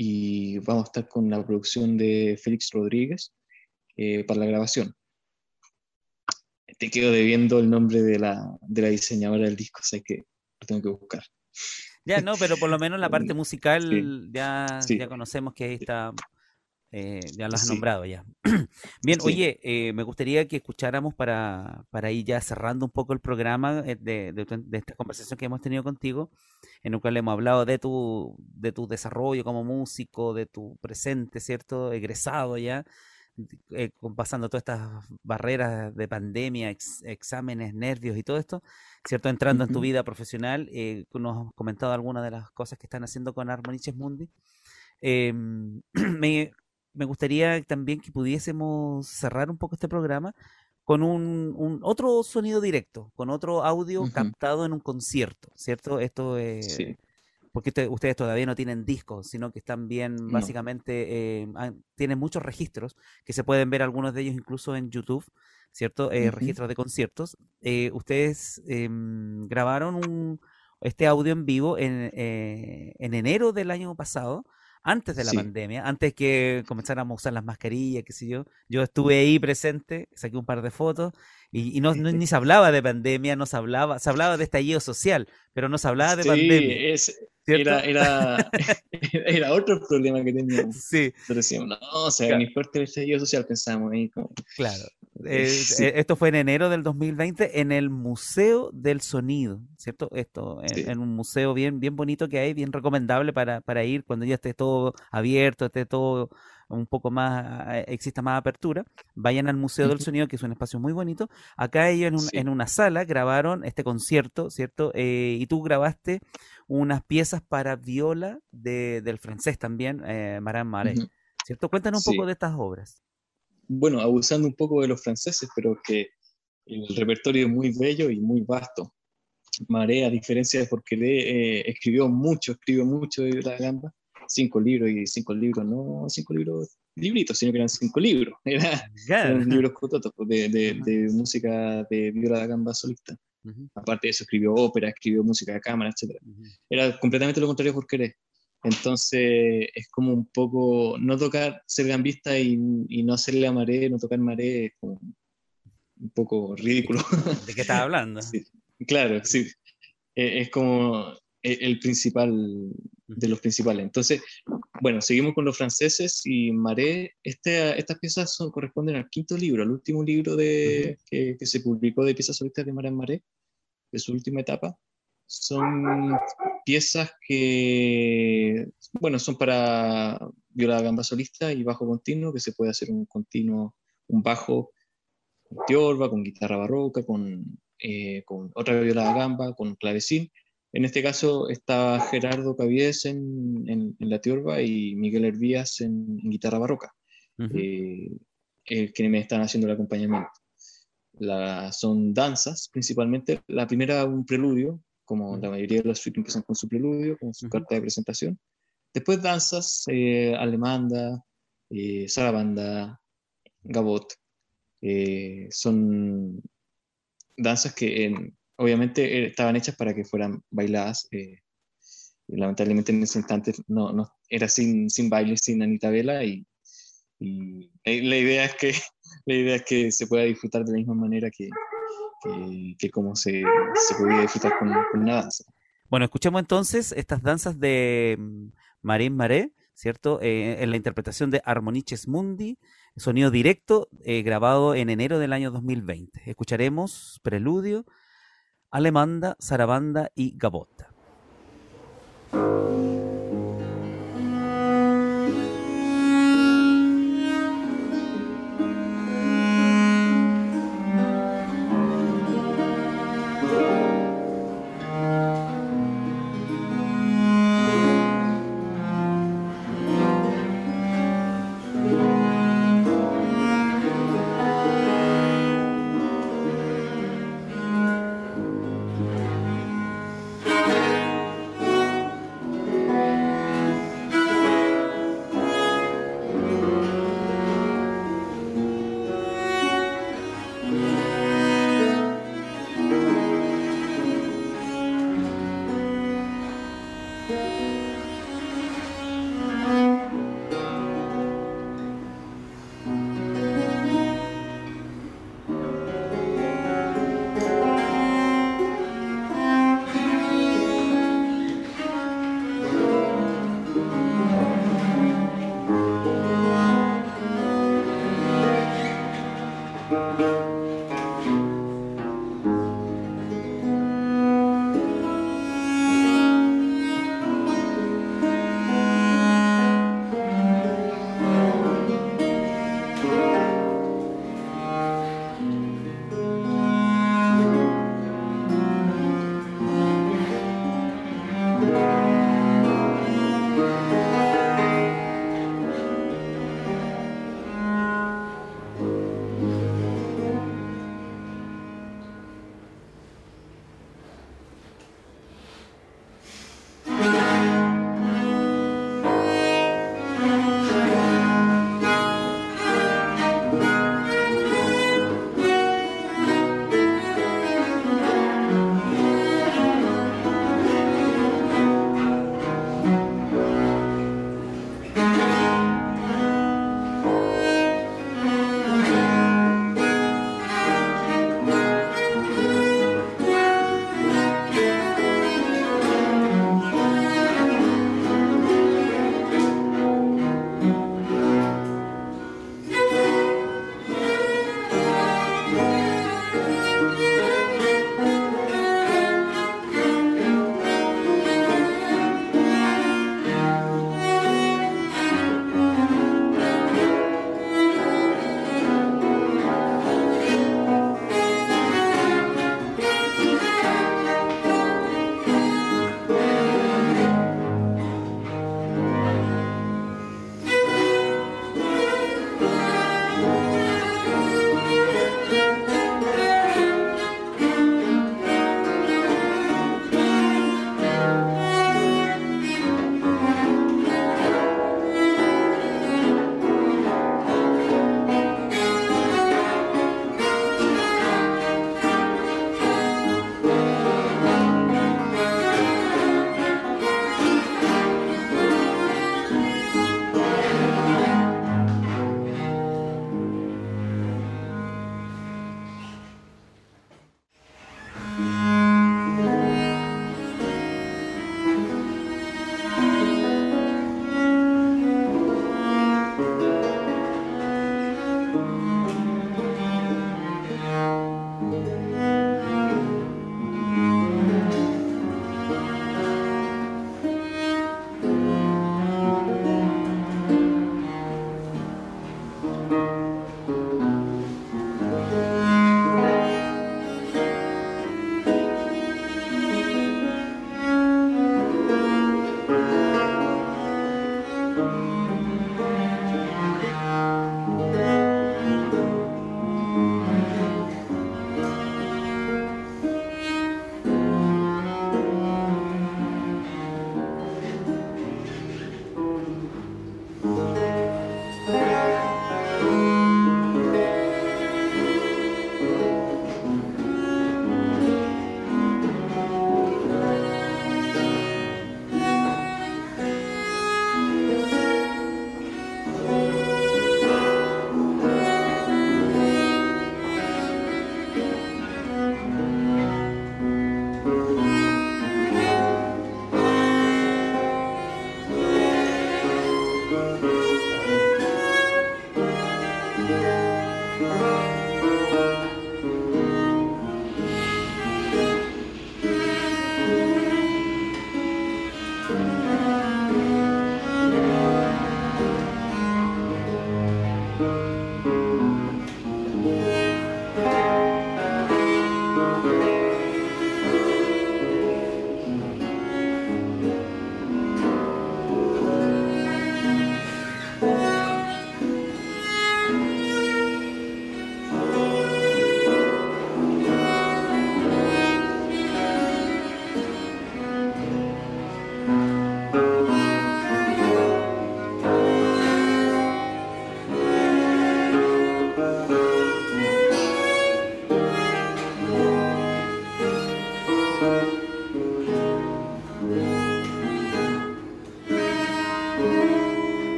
Y vamos a estar con la producción de Félix Rodríguez eh, para la grabación. Te quedo debiendo el nombre de la, de la diseñadora del disco, sé que lo tengo que buscar. Ya, no, pero por lo menos la parte musical Ya, ya conocemos que ahí está eh, ya lo has nombrado ya. Bien, oye, eh, me gustaría que escucháramos para, para ir ya cerrando un poco el programa eh, de, de, esta conversación que hemos tenido contigo, en el cual hemos hablado de tu, de tu desarrollo como músico, de tu presente, ¿cierto? Egresado ya, pasando todas estas barreras de pandemia, exámenes, nervios y todo esto, ¿cierto? Entrando en tu vida profesional, nos has comentado algunas de las cosas que están haciendo con Armoniches Mundi. Em, me me gustaría también que pudiésemos cerrar un poco este programa con un, otro sonido directo, con otro audio captado en un concierto, ¿cierto? Esto es... Porque ustedes todavía no tienen discos, sino que están bien, básicamente, eh, tienen muchos registros, que se pueden ver algunos de ellos incluso en YouTube, ¿cierto? Eh, registros de conciertos. Eh, ustedes em, grabaron un, este audio en vivo en, en enero del año pasado, antes de la pandemia, antes que comenzáramos a usar las mascarillas, qué sé yo. Yo estuve ahí presente, saqué un par de fotos y, no, ni se hablaba de pandemia, no se hablaba, se hablaba de estallido social, pero no se hablaba de pandemia. Es, era, era, era, otro problema que teníamos. Sí. decíamos, no, o sea, ni fuerte el estallido social, pensábamos ahí. Como... Claro. Eh, eh, esto fue en enero del 2020 en el Museo del Sonido, ¿cierto? Esto, en, un museo bien, bien bonito que hay, bien recomendable para, para ir cuando ya esté todo abierto, esté todo un poco más, eh, exista más apertura, vayan al Museo del Sonido, que es un espacio muy bonito. Acá ellos en, una sala grabaron este concierto, ¿cierto? y tú grabaste unas piezas para viola de, del francés también, eh, Maran ¿cierto? Cuéntanos un poco de estas obras bueno, abusando un poco de los franceses, pero que el repertorio es muy bello y muy vasto. Marea, a diferencia de porque eh, escribió mucho, escribió mucho de la gamba, cinco libros y cinco libros, no cinco libros, libritos, sino que eran cinco libros, eran libros cototos pues, de, de, música de viola da gamba solista. Aparte de eso, escribió ópera, escribió música de cámara, etc. Era completamente lo contrario por querer. Entonces es como un poco, no tocar, ser gambista y, no hacerle a Maré, no tocar Maré, es como un poco ridículo. ¿De qué estás hablando? claro, sí. E, es como el principal de los principales. Entonces, bueno, seguimos con los franceses y Maré, este, estas piezas son, corresponden al quinto libro, al último libro de, que, se publicó de piezas solistas de Maré Maré, de su última etapa. Son piezas que, bueno, son para viola gamba solista y bajo continuo, que se puede hacer un continuo, un bajo con tiorba, con guitarra barroca, con, eh, con otra viola gamba, con clavecín. En este caso está Gerardo Cavies en, en, la tiorba y Miguel Hervías en, guitarra barroca, eh, que me están haciendo el acompañamiento. La, son danzas principalmente. La primera, un preludio, como la mayoría de los suites empiezan con su preludio, con su carta de presentación. Después danzas, eh, alemanda, eh, sarabanda, gabot. Eh, son danzas que obviamente estaban hechas para que fueran bailadas. lamentablemente en ese instante no, no, era sin, sin baile, sin Anita Vela y, y la idea es que la idea es que se pueda disfrutar de la misma manera que, que, como se, se, podía disfrutar con, una danza. Bueno, escuchemos entonces estas danzas de mm, Marín Maré, ¿cierto? Eh, en la interpretación de Armoniches Mundi, sonido directo eh, grabado en enero del año 2020. Escucharemos Preludio, Alemanda, Sarabanda y Gabota.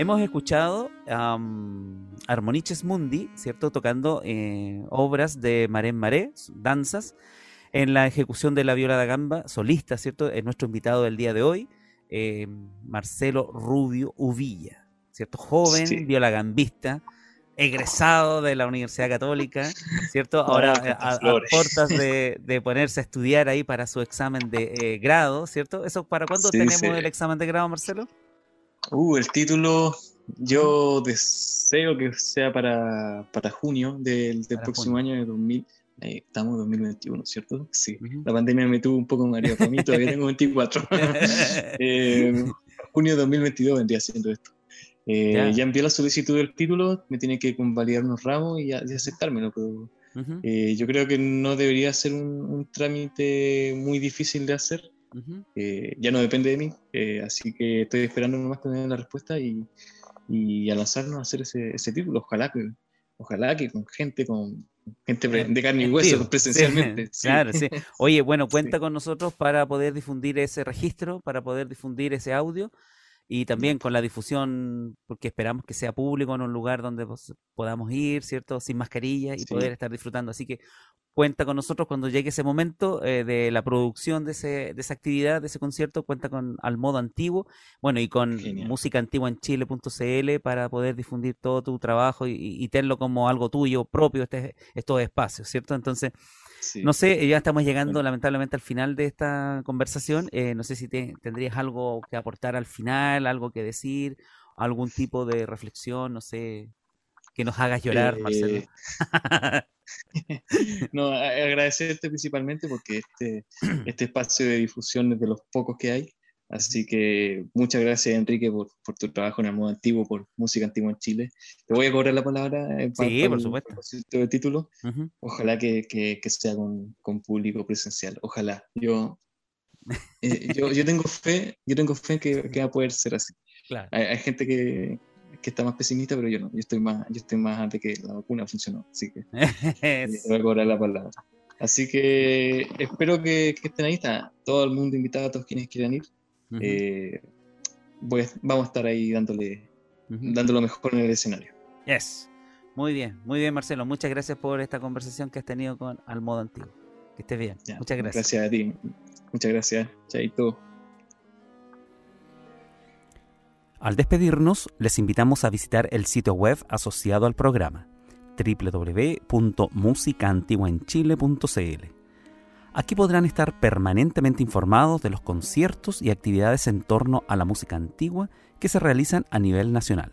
Hemos escuchado a Armoniches Mundi, ¿cierto? Tocando eh, obras de Marén Maré, danzas, en la ejecución de la viola da gamba, solista, ¿cierto? Es nuestro invitado del día de hoy, eh, Marcelo Rubio Uvilla, ¿cierto? Joven, viola violagambista, egresado de la Universidad Católica, ¿cierto? Ahora eh, a, puertas de, ponerse a estudiar ahí para su examen de eh, grado, ¿cierto? ¿Eso para cuándo tenemos el examen de grado, Marcelo? Uh, el título yo deseo que sea para, junio del, próximo año de 2000. Eh, estamos en 2021, ¿cierto? Sí. La pandemia me tuvo un poco mareado. Para mí todavía tengo 24. junio de 2022 vendría siendo esto. Eh, ya. envié la solicitud del título, me tiene que convalidar unos ramos y, aceptármelo, pero eh, yo creo que no debería ser un, trámite muy difícil de hacer. Eh, ya no depende de mí, así que estoy esperando nomás tener la respuesta y, y a lanzarnos a hacer ese, ese título. Ojalá que, ojalá que con gente, con gente de carne y hueso, presencialmente. Claro, sí. Oye, bueno, cuenta con nosotros para poder difundir ese registro, para poder difundir ese audio y también con la difusión, porque esperamos que sea público en un lugar donde pues, podamos ir, ¿cierto? Sin mascarilla y poder estar disfrutando. Así que cuenta con nosotros cuando llegue ese momento eh, de la producción de, ese, de esa actividad, de ese concierto, cuenta con Al Modo Antiguo, bueno, y con música antigua en chile.cl para poder difundir todo tu trabajo y, y, tenerlo como algo tuyo, propio, este, estos espacios, ¿cierto? Entonces, no sé, ya estamos llegando lamentablemente al final de esta conversación. Eh, no sé si tendrías algo que aportar al final, algo que decir, algún tipo de reflexión, no sé, que nos hagas llorar, Marcelo. Eh, no, agradecerte principalmente porque este, este espacio de difusión es de los pocos que hay Así que muchas gracias, Enrique, por, tu trabajo en el modo antiguo, por música antigua en Chile. Te voy a cobrar la palabra eh, sí, por supuesto. de título. Ojalá que, sea con, público presencial. Ojalá. Yo, eh, yo, yo, tengo fe, yo tengo fe que, que va a poder ser así. Hay, gente que, está más pesimista, pero yo no. Yo estoy más, yo estoy más antes que la vacuna funcionó. Así que eh, te voy a cobrar la palabra. Así que espero que, que estén ahí. Está todo el mundo invitado, a todos quienes quieran ir. Eh, vamos a estar ahí dándole, lo mejor en el escenario. Yes. Muy bien, muy bien, Marcelo. Muchas gracias por esta conversación que has tenido con Al Modo Antiguo. Que estés bien. Muchas gracias. Gracias a ti. Muchas gracias. Chaito. Al despedirnos, les invitamos a visitar el sitio web asociado al programa www.musicaantiguaenchile.cl Aquí podrán estar permanentemente informados de los conciertos y actividades en torno a la música antigua que se realizan a nivel nacional.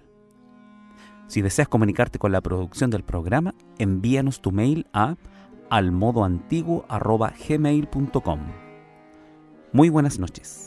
Si deseas comunicarte con la producción del programa, envíanos tu mail a almodoantiguo.gmail.com. Muy buenas noches.